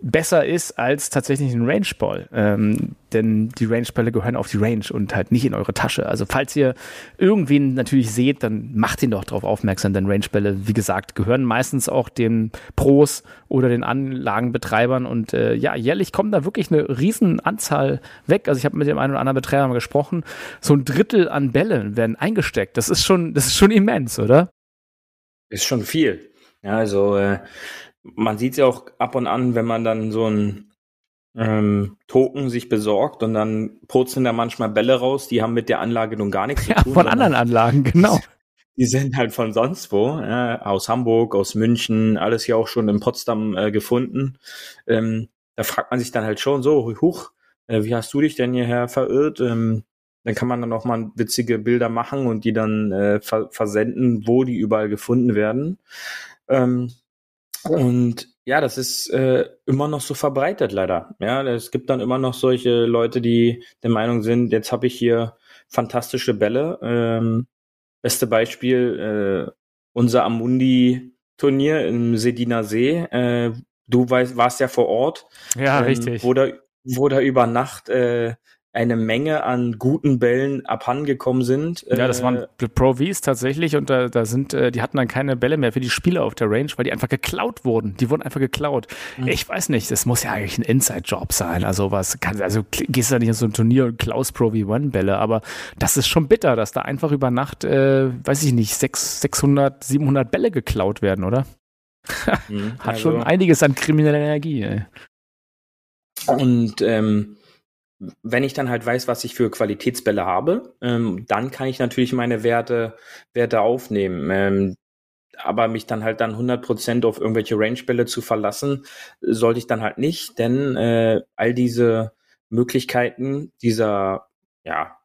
besser ist als tatsächlich ein Rangeball. Ähm, denn die Rangebälle gehören auf die Range und halt nicht in eure Tasche. Also falls ihr irgendwen natürlich seht, dann macht ihn doch darauf aufmerksam, denn Rangebälle, wie gesagt, gehören meistens auch den Pros oder den Anlagenbetreibern und äh, ja, jährlich kommt da wirklich eine riesen Anzahl weg. Also ich habe mit dem einen oder anderen Betreiber mal gesprochen, so ein Drittel an Bällen werden eingesteckt. Das ist schon, das ist schon immens, oder? Ist schon viel. Ja, also äh, man sieht es ja auch ab und an, wenn man dann so ein ähm, Token sich besorgt und dann purzeln da manchmal Bälle raus, die haben mit der Anlage nun gar nichts zu (laughs) tun. Ja, von anderen Anlagen, genau. (laughs) Die sind halt von sonst wo, ja, aus Hamburg, aus München, alles ja auch schon in Potsdam äh, gefunden. Ähm, da fragt man sich dann halt schon so, huch, äh, wie hast du dich denn hierher verirrt? Ähm, dann kann man dann auch mal witzige Bilder machen und die dann äh, ver versenden, wo die überall gefunden werden. Ähm, und ja, das ist äh, immer noch so verbreitet leider. Ja, es gibt dann immer noch solche Leute, die der Meinung sind, jetzt habe ich hier fantastische Bälle. Ähm, beste Beispiel, äh, unser Amundi-Turnier im Sediner See. Äh, du weißt, warst ja vor Ort. Ja, ähm, richtig. Wo da, wo da über Nacht äh, eine Menge an guten Bällen abhandengekommen sind. Ja, das waren äh, Pro Vs tatsächlich und da, da sind, äh, die hatten dann keine Bälle mehr für die Spieler auf der Range, weil die einfach geklaut wurden. Die wurden einfach geklaut. Mhm. Ich weiß nicht, das muss ja eigentlich ein Inside-Job sein. Also was kann, also gehst du da nicht in so ein Turnier und klaust Pro V1 Bälle, aber das ist schon bitter, dass da einfach über Nacht, äh, weiß ich nicht, 6, 600, 700 Bälle geklaut werden, oder? Mhm, (laughs) Hat also. schon einiges an krimineller Energie. Ey. Und ähm, wenn ich dann halt weiß, was ich für Qualitätsbälle habe, ähm, dann kann ich natürlich meine Werte, Werte aufnehmen. Ähm, aber mich dann halt dann 100% auf irgendwelche Range-Bälle zu verlassen, sollte ich dann halt nicht, denn äh, all diese Möglichkeiten dieser, ja,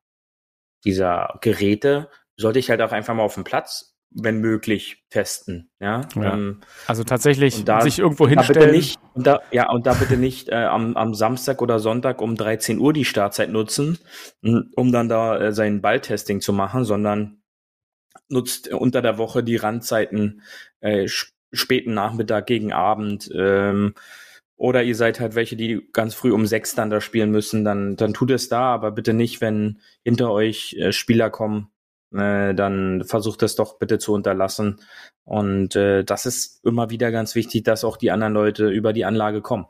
dieser Geräte sollte ich halt auch einfach mal auf dem Platz wenn möglich, testen. Ja, ja. Ähm, also tatsächlich da, sich irgendwo hinstellen. Nicht, und da, ja, und da bitte nicht äh, am, am Samstag oder Sonntag um 13 Uhr die Startzeit nutzen, um dann da äh, sein Balltesting zu machen, sondern nutzt unter der Woche die Randzeiten äh, späten Nachmittag gegen Abend. Ähm, oder ihr seid halt welche, die ganz früh um sechs dann da spielen müssen, dann, dann tut es da, aber bitte nicht, wenn hinter euch äh, Spieler kommen, äh, dann versucht es doch bitte zu unterlassen. Und äh, das ist immer wieder ganz wichtig, dass auch die anderen Leute über die Anlage kommen.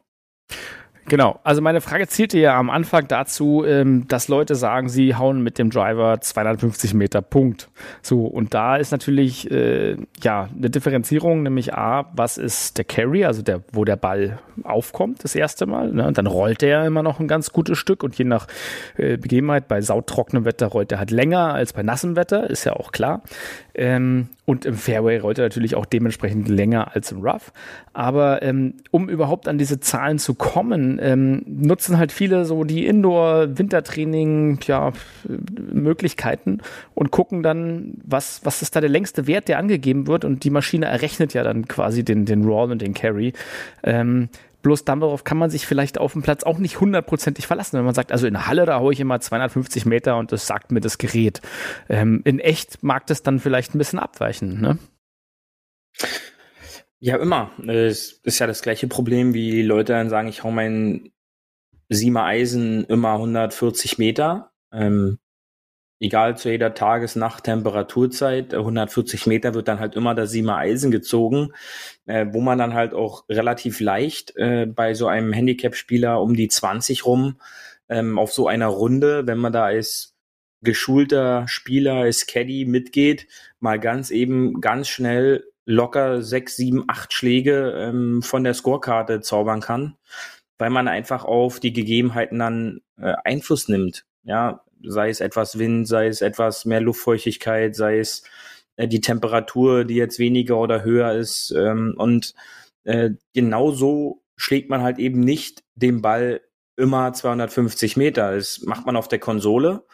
Genau, also meine Frage zielte ja am Anfang dazu, ähm, dass Leute sagen, sie hauen mit dem Driver 250 Meter Punkt. So, und da ist natürlich äh, ja eine Differenzierung, nämlich A, was ist der Carry, also der, wo der Ball aufkommt, das erste Mal. Ne? Und dann rollt der immer noch ein ganz gutes Stück und je nach äh, Begebenheit, bei sautrockenem Wetter rollt er halt länger als bei nassem Wetter, ist ja auch klar. Ähm, und im Fairway rollt er natürlich auch dementsprechend länger als im Rough. Aber ähm, um überhaupt an diese Zahlen zu kommen, ähm, nutzen halt viele so die Indoor-Wintertraining, ja, Möglichkeiten und gucken dann, was, was ist da der längste Wert, der angegeben wird. Und die Maschine errechnet ja dann quasi den, den Roll und den Carry. Ähm, Bloß darauf kann man sich vielleicht auf dem Platz auch nicht hundertprozentig verlassen, wenn man sagt, also in Halle, da haue ich immer 250 Meter und das sagt mir das Gerät. Ähm, in echt mag das dann vielleicht ein bisschen abweichen, ne? Ja, immer. Es ist ja das gleiche Problem, wie Leute dann sagen, ich hau meinen Siemer Eisen immer 140 Meter. Ähm, egal zu jeder Tages-, Nacht-, Temperaturzeit, 140 Meter wird dann halt immer das Siemer Eisen gezogen, äh, wo man dann halt auch relativ leicht äh, bei so einem Handicap-Spieler um die 20 rum ähm, auf so einer Runde, wenn man da als geschulter Spieler, als Caddy mitgeht, mal ganz eben ganz schnell locker sechs, sieben, acht Schläge ähm, von der Scorekarte zaubern kann, weil man einfach auf die Gegebenheiten dann äh, Einfluss nimmt. Ja, sei es etwas Wind, sei es etwas mehr Luftfeuchtigkeit, sei es äh, die Temperatur, die jetzt weniger oder höher ist. Ähm, und äh, genau so schlägt man halt eben nicht den Ball immer 250 Meter. Das macht man auf der Konsole,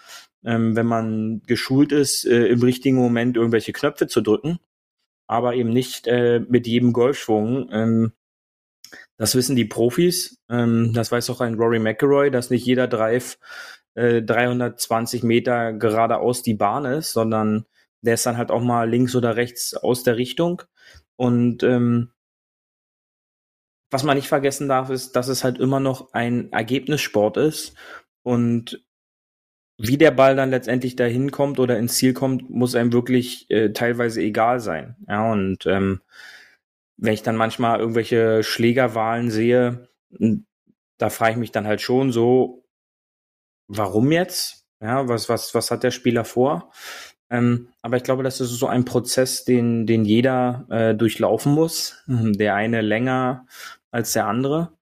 ähm, wenn man geschult ist, äh, im richtigen Moment irgendwelche Knöpfe zu drücken, aber eben nicht äh, mit jedem Golfschwung. Ähm, das wissen die Profis. Ähm, das weiß auch ein Rory McIlroy, dass nicht jeder Drive 320 äh, Meter geradeaus die Bahn ist, sondern der ist dann halt auch mal links oder rechts aus der Richtung. Und ähm, was man nicht vergessen darf, ist, dass es halt immer noch ein Ergebnissport ist. Und wie der Ball dann letztendlich dahin kommt oder ins Ziel kommt, muss einem wirklich äh, teilweise egal sein. Ja, und ähm, wenn ich dann manchmal irgendwelche Schlägerwahlen sehe, da frage ich mich dann halt schon so, warum jetzt? Ja, was, was, was hat der Spieler vor? Ähm, aber ich glaube, das ist so ein Prozess, den, den jeder äh, durchlaufen muss. (laughs) Der eine länger als der andere.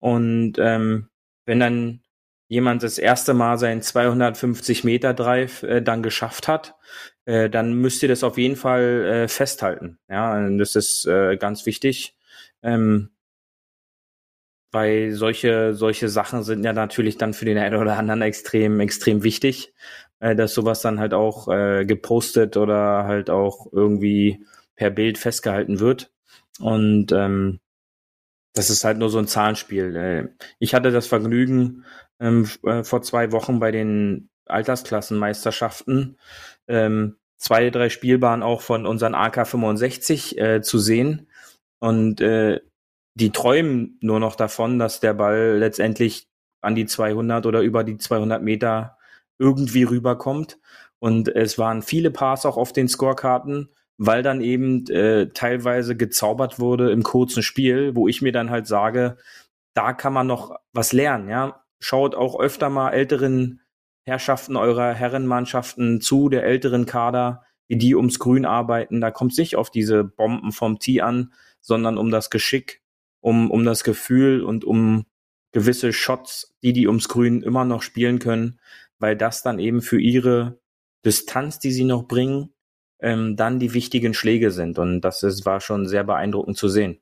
Und ähm, wenn dann jemand das erste Mal seinen 250 Meter Drive äh, dann geschafft hat, äh, dann müsst ihr das auf jeden Fall äh, festhalten. Ja, das ist äh, ganz wichtig. Ähm, weil solche, solche Sachen sind ja natürlich dann für den einen oder anderen extrem, extrem wichtig, äh, dass sowas dann halt auch äh, gepostet oder halt auch irgendwie per Bild festgehalten wird. Und ähm, das ist halt nur so ein Zahlenspiel. Äh, ich hatte das Vergnügen, ähm, äh, vor zwei Wochen bei den Altersklassenmeisterschaften ähm, zwei, drei Spielbahnen auch von unseren AK65 äh, zu sehen. Und äh, die träumen nur noch davon, dass der Ball letztendlich an die 200 oder über die 200 Meter irgendwie rüberkommt. Und es waren viele Pars auch auf den Scorekarten, weil dann eben äh, teilweise gezaubert wurde im kurzen Spiel, wo ich mir dann halt sage, da kann man noch was lernen, ja. Schaut auch öfter mal älteren Herrschaften eurer Herrenmannschaften zu, der älteren Kader, wie die ums Grün arbeiten. Da kommt es nicht auf diese Bomben vom Tee an, sondern um das Geschick um, um das Gefühl und um gewisse Shots, die die ums Grün immer noch spielen können, weil das dann eben für ihre Distanz, die sie noch bringen, ähm, dann die wichtigen Schläge sind. Und das ist, war schon sehr beeindruckend zu sehen.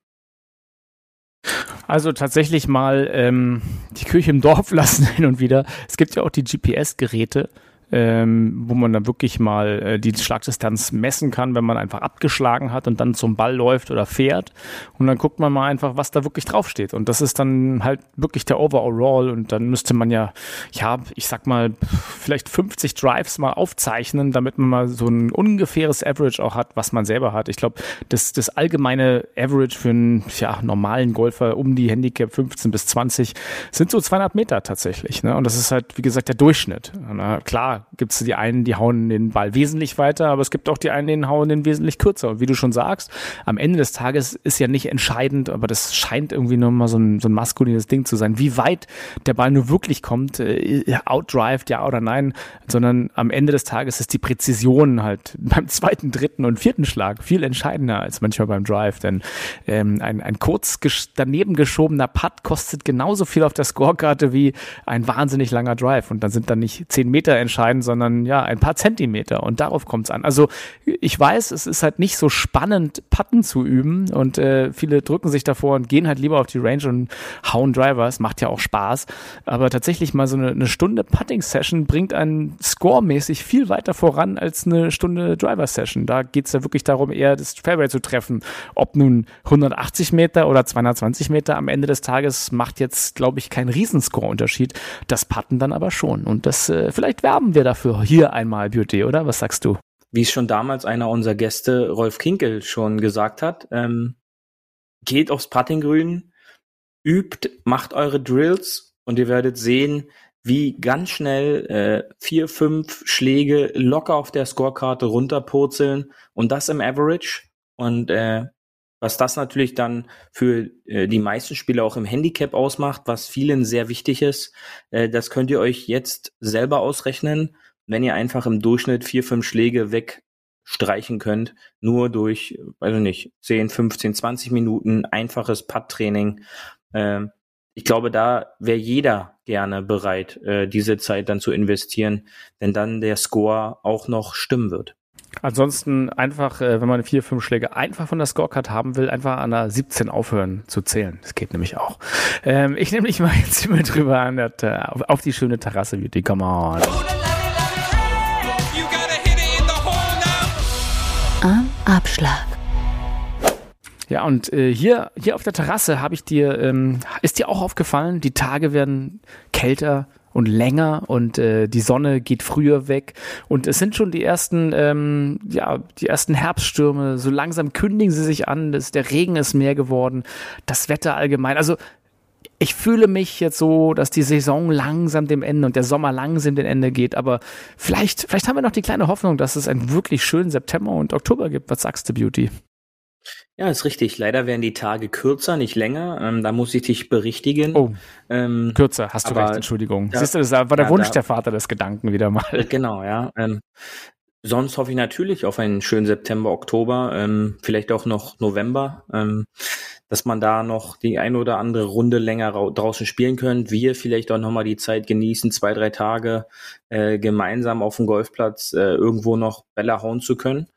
Also tatsächlich mal ähm, die Küche im Dorf (laughs) lassen hin und wieder. Es gibt ja auch die GPS-Geräte, ähm, wo man dann wirklich mal äh, die Schlagdistanz messen kann, wenn man einfach abgeschlagen hat und dann zum Ball läuft oder fährt. Und dann guckt man mal einfach, was da wirklich draufsteht. Und das ist dann halt wirklich der Overall. Und dann müsste man ja, ja, ich sag mal, vielleicht 50 Drives mal aufzeichnen, damit man mal so ein ungefähres Average auch hat, was man selber hat. Ich glaube, das, das allgemeine Average für einen ja, normalen Golfer um die Handicap 15 bis 20 sind so 200 Meter tatsächlich. Ne? Und das ist halt, wie gesagt, der Durchschnitt. Na, klar, gibt es die einen, die hauen den Ball wesentlich weiter, aber es gibt auch die einen, die hauen den wesentlich kürzer. Und wie du schon sagst, am Ende des Tages ist ja nicht entscheidend, aber das scheint irgendwie nochmal so ein, so ein maskulines Ding zu sein, wie weit der Ball nur wirklich kommt, äh, outdrived, ja oder nein, sondern am Ende des Tages ist die Präzision halt (laughs) beim zweiten, dritten und vierten Schlag viel entscheidender als manchmal beim Drive, denn ähm, ein, ein kurz daneben geschobener Putt kostet genauso viel auf der Scorekarte wie ein wahnsinnig langer Drive. Und dann sind dann nicht zehn Meter entscheidend, entscheiden, sondern ja, ein paar Zentimeter und darauf kommt es an. Also ich weiß, es ist halt nicht so spannend, Patten zu üben und äh, viele drücken sich davor und gehen halt lieber auf die Range und hauen Drivers, macht ja auch Spaß. Aber tatsächlich mal so eine, eine Stunde Putting-Session bringt einen scoremäßig viel weiter voran als eine Stunde Driver-Session. Da geht es ja wirklich darum, eher das Fairway zu treffen. Ob nun 180 Meter oder 220 Meter am Ende des Tages macht jetzt, glaube ich, keinen Riesenscore-Unterschied. Das Putten dann aber schon. Und das äh, vielleicht werben wir wir dafür hier einmal Beauty, oder? Was sagst du? Wie es schon damals einer unserer Gäste, Rolf Kinkel, schon gesagt hat, ähm, geht aufs Puttinggrün, übt, macht eure Drills und ihr werdet sehen, wie ganz schnell äh, vier, fünf Schläge locker auf der Scorekarte runterpurzeln und das im Average. Und äh, was das natürlich dann für äh, die meisten Spieler auch im Handicap ausmacht, was vielen sehr wichtig ist, äh, das könnt ihr euch jetzt selber ausrechnen, wenn ihr einfach im Durchschnitt vier, fünf Schläge wegstreichen könnt, nur durch, weiß ich nicht, 10, 15, 20 Minuten einfaches Putt-Training. Äh, ich glaube, da wäre jeder gerne bereit, äh, diese Zeit dann zu investieren, wenn dann der Score auch noch stimmen wird. Ansonsten einfach, äh, wenn man vier, fünf Schläge einfach von der Scorecard haben will, einfach an der 17 aufhören zu zählen. Das geht nämlich auch. Ähm, ich nehme dich mal jetzt immer drüber an auf die schöne Terrasse, Beauty. Come on. Am Abschlag. Ja, und äh, hier, hier auf der Terrasse habe ich dir, ähm, ist dir auch aufgefallen, die Tage werden kälter und länger und äh, die Sonne geht früher weg und es sind schon die ersten, ähm, ja, die ersten Herbststürme. So langsam kündigen sie sich an, das, der Regen ist mehr geworden, das Wetter allgemein. Also ich fühle mich jetzt so, dass die Saison langsam dem Ende und der Sommer langsam dem Ende geht, aber vielleicht, vielleicht haben wir noch die kleine Hoffnung, dass es einen wirklich schönen September und Oktober gibt. Was sagst du, Beauty? Ja, ist richtig. Leider werden die Tage kürzer, nicht länger. Ähm, da muss ich dich berichtigen. Oh, ähm, kürzer, hast du recht, Entschuldigung. Ja, Siehst du, das war der ja, Wunsch da, der Vater des Gedanken wieder mal. (laughs) Genau, ja. Ähm, sonst hoffe ich natürlich auf einen schönen September, Oktober, ähm, vielleicht auch noch November, ähm, dass man da noch die ein oder andere Runde länger draußen spielen können. Wir vielleicht auch nochmal die Zeit genießen, zwei, drei Tage äh, gemeinsam auf dem Golfplatz äh, irgendwo noch Bälle hauen zu können.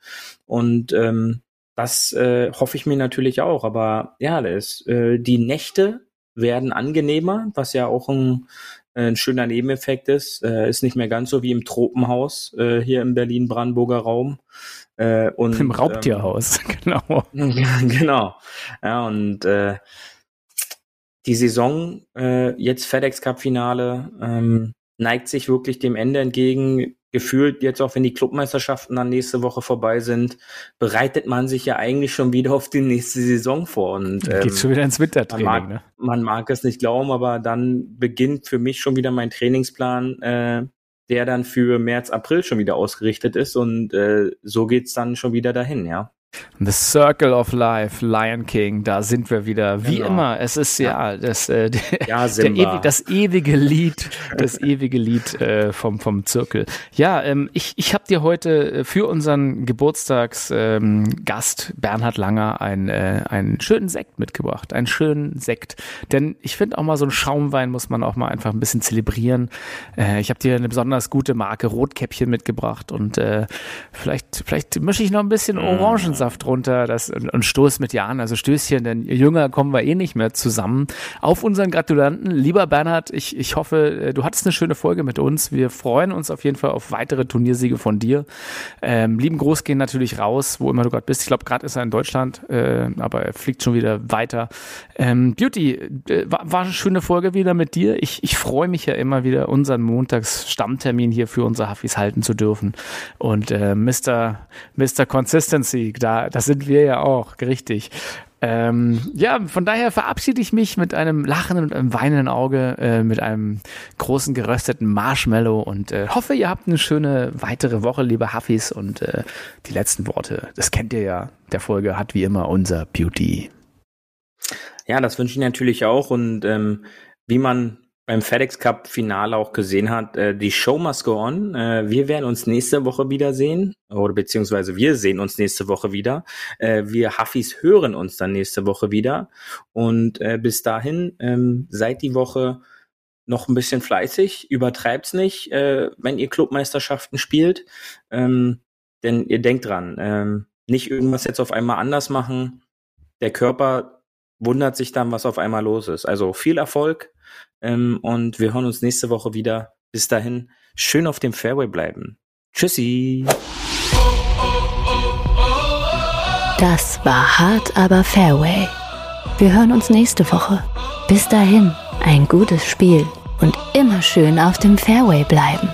Und ähm, das äh, hoffe ich mir natürlich auch. Aber ja, das, äh, die Nächte werden angenehmer, was ja auch ein, ein schöner Nebeneffekt ist. Äh, ist nicht mehr ganz so wie im Tropenhaus äh, hier im Berlin-Brandenburger Raum. Äh, und, Im Raubtierhaus, ähm, (laughs) genau. (laughs) genau. Ja, und äh, die Saison, äh, jetzt FedEx Cup-Finale, ähm, neigt sich wirklich dem Ende entgegen gefühlt jetzt auch, wenn die Clubmeisterschaften dann nächste Woche vorbei sind, bereitet man sich ja eigentlich schon wieder auf die nächste Saison vor. Und ähm, geht schon wieder ins Wintertraining. Man mag, ne? man mag es nicht glauben, aber dann beginnt für mich schon wieder mein Trainingsplan, äh, der dann für März, April schon wieder ausgerichtet ist und äh, so geht's dann schon wieder dahin, ja. The Circle of Life, Lion King, da sind wir wieder. Wie genau. immer, es ist ja, das, äh, (laughs) ja, ewig, das ewige Lied, das ewige Lied äh, vom, vom Zirkel. Ja, ähm, ich, ich habe dir heute äh, für unseren Geburtstagsgast ähm, Bernhard Langer ein, äh, einen schönen Sekt mitgebracht. Einen schönen Sekt. Denn ich finde auch mal so ein Schaumwein muss man auch mal einfach ein bisschen zelebrieren. Äh, ich habe dir eine besonders gute Marke Rotkäppchen mitgebracht und äh, vielleicht, vielleicht mische ich noch ein bisschen mm. Orangensaft Orangensaft runter das, und, und stoß mit Jan, also Stößchen, denn jünger kommen wir eh nicht mehr zusammen. Auf unseren Gratulanten, lieber Bernhard, ich, ich hoffe, äh, du hattest eine schöne Folge mit uns. Wir freuen uns auf jeden Fall auf weitere Turniersiege von dir. Ähm, lieben Gruß gehen natürlich raus, wo immer du gerade bist. Ich glaube, gerade ist er in Deutschland, äh, aber er fliegt schon wieder weiter. Ähm, Beauty, äh, war, war eine schöne Folge wieder mit dir. Ich, ich freue mich ja immer wieder, unseren Montags-Stammtermin hier für unsere Huffis halten zu dürfen. Und äh, Mr. Mr. Consistency, da das sind wir ja auch, richtig. Ähm, ja, von daher verabschiede ich mich mit einem lachenden und einem weinenden Auge, äh, mit einem großen gerösteten Marshmallow und äh, hoffe, ihr habt eine schöne weitere Woche, liebe Huffis. Und äh, die letzten Worte, das kennt ihr ja, der Folge hat wie immer unser Beauty. Ja, das wünsche ich natürlich auch. Und ähm, wie man beim FedEx Cup Finale auch gesehen hat, äh, die Show must go on. Äh, wir werden uns nächste Woche wiedersehen oder beziehungsweise wir sehen uns nächste Woche wieder. Äh, wir Huffis hören uns dann nächste Woche wieder und äh, bis dahin ähm, seid die Woche noch ein bisschen fleißig, übertreibt's nicht, äh, wenn ihr Clubmeisterschaften spielt, ähm, denn ihr denkt dran, ähm, nicht irgendwas jetzt auf einmal anders machen. Der Körper wundert sich dann, was auf einmal los ist. Also viel Erfolg ähm, und wir hören uns nächste Woche wieder. Bis dahin, schön auf dem Fairway bleiben. Tschüssi. Das war hart, aber Fairway. Wir hören uns nächste Woche. Bis dahin, ein gutes Spiel und immer schön auf dem Fairway bleiben.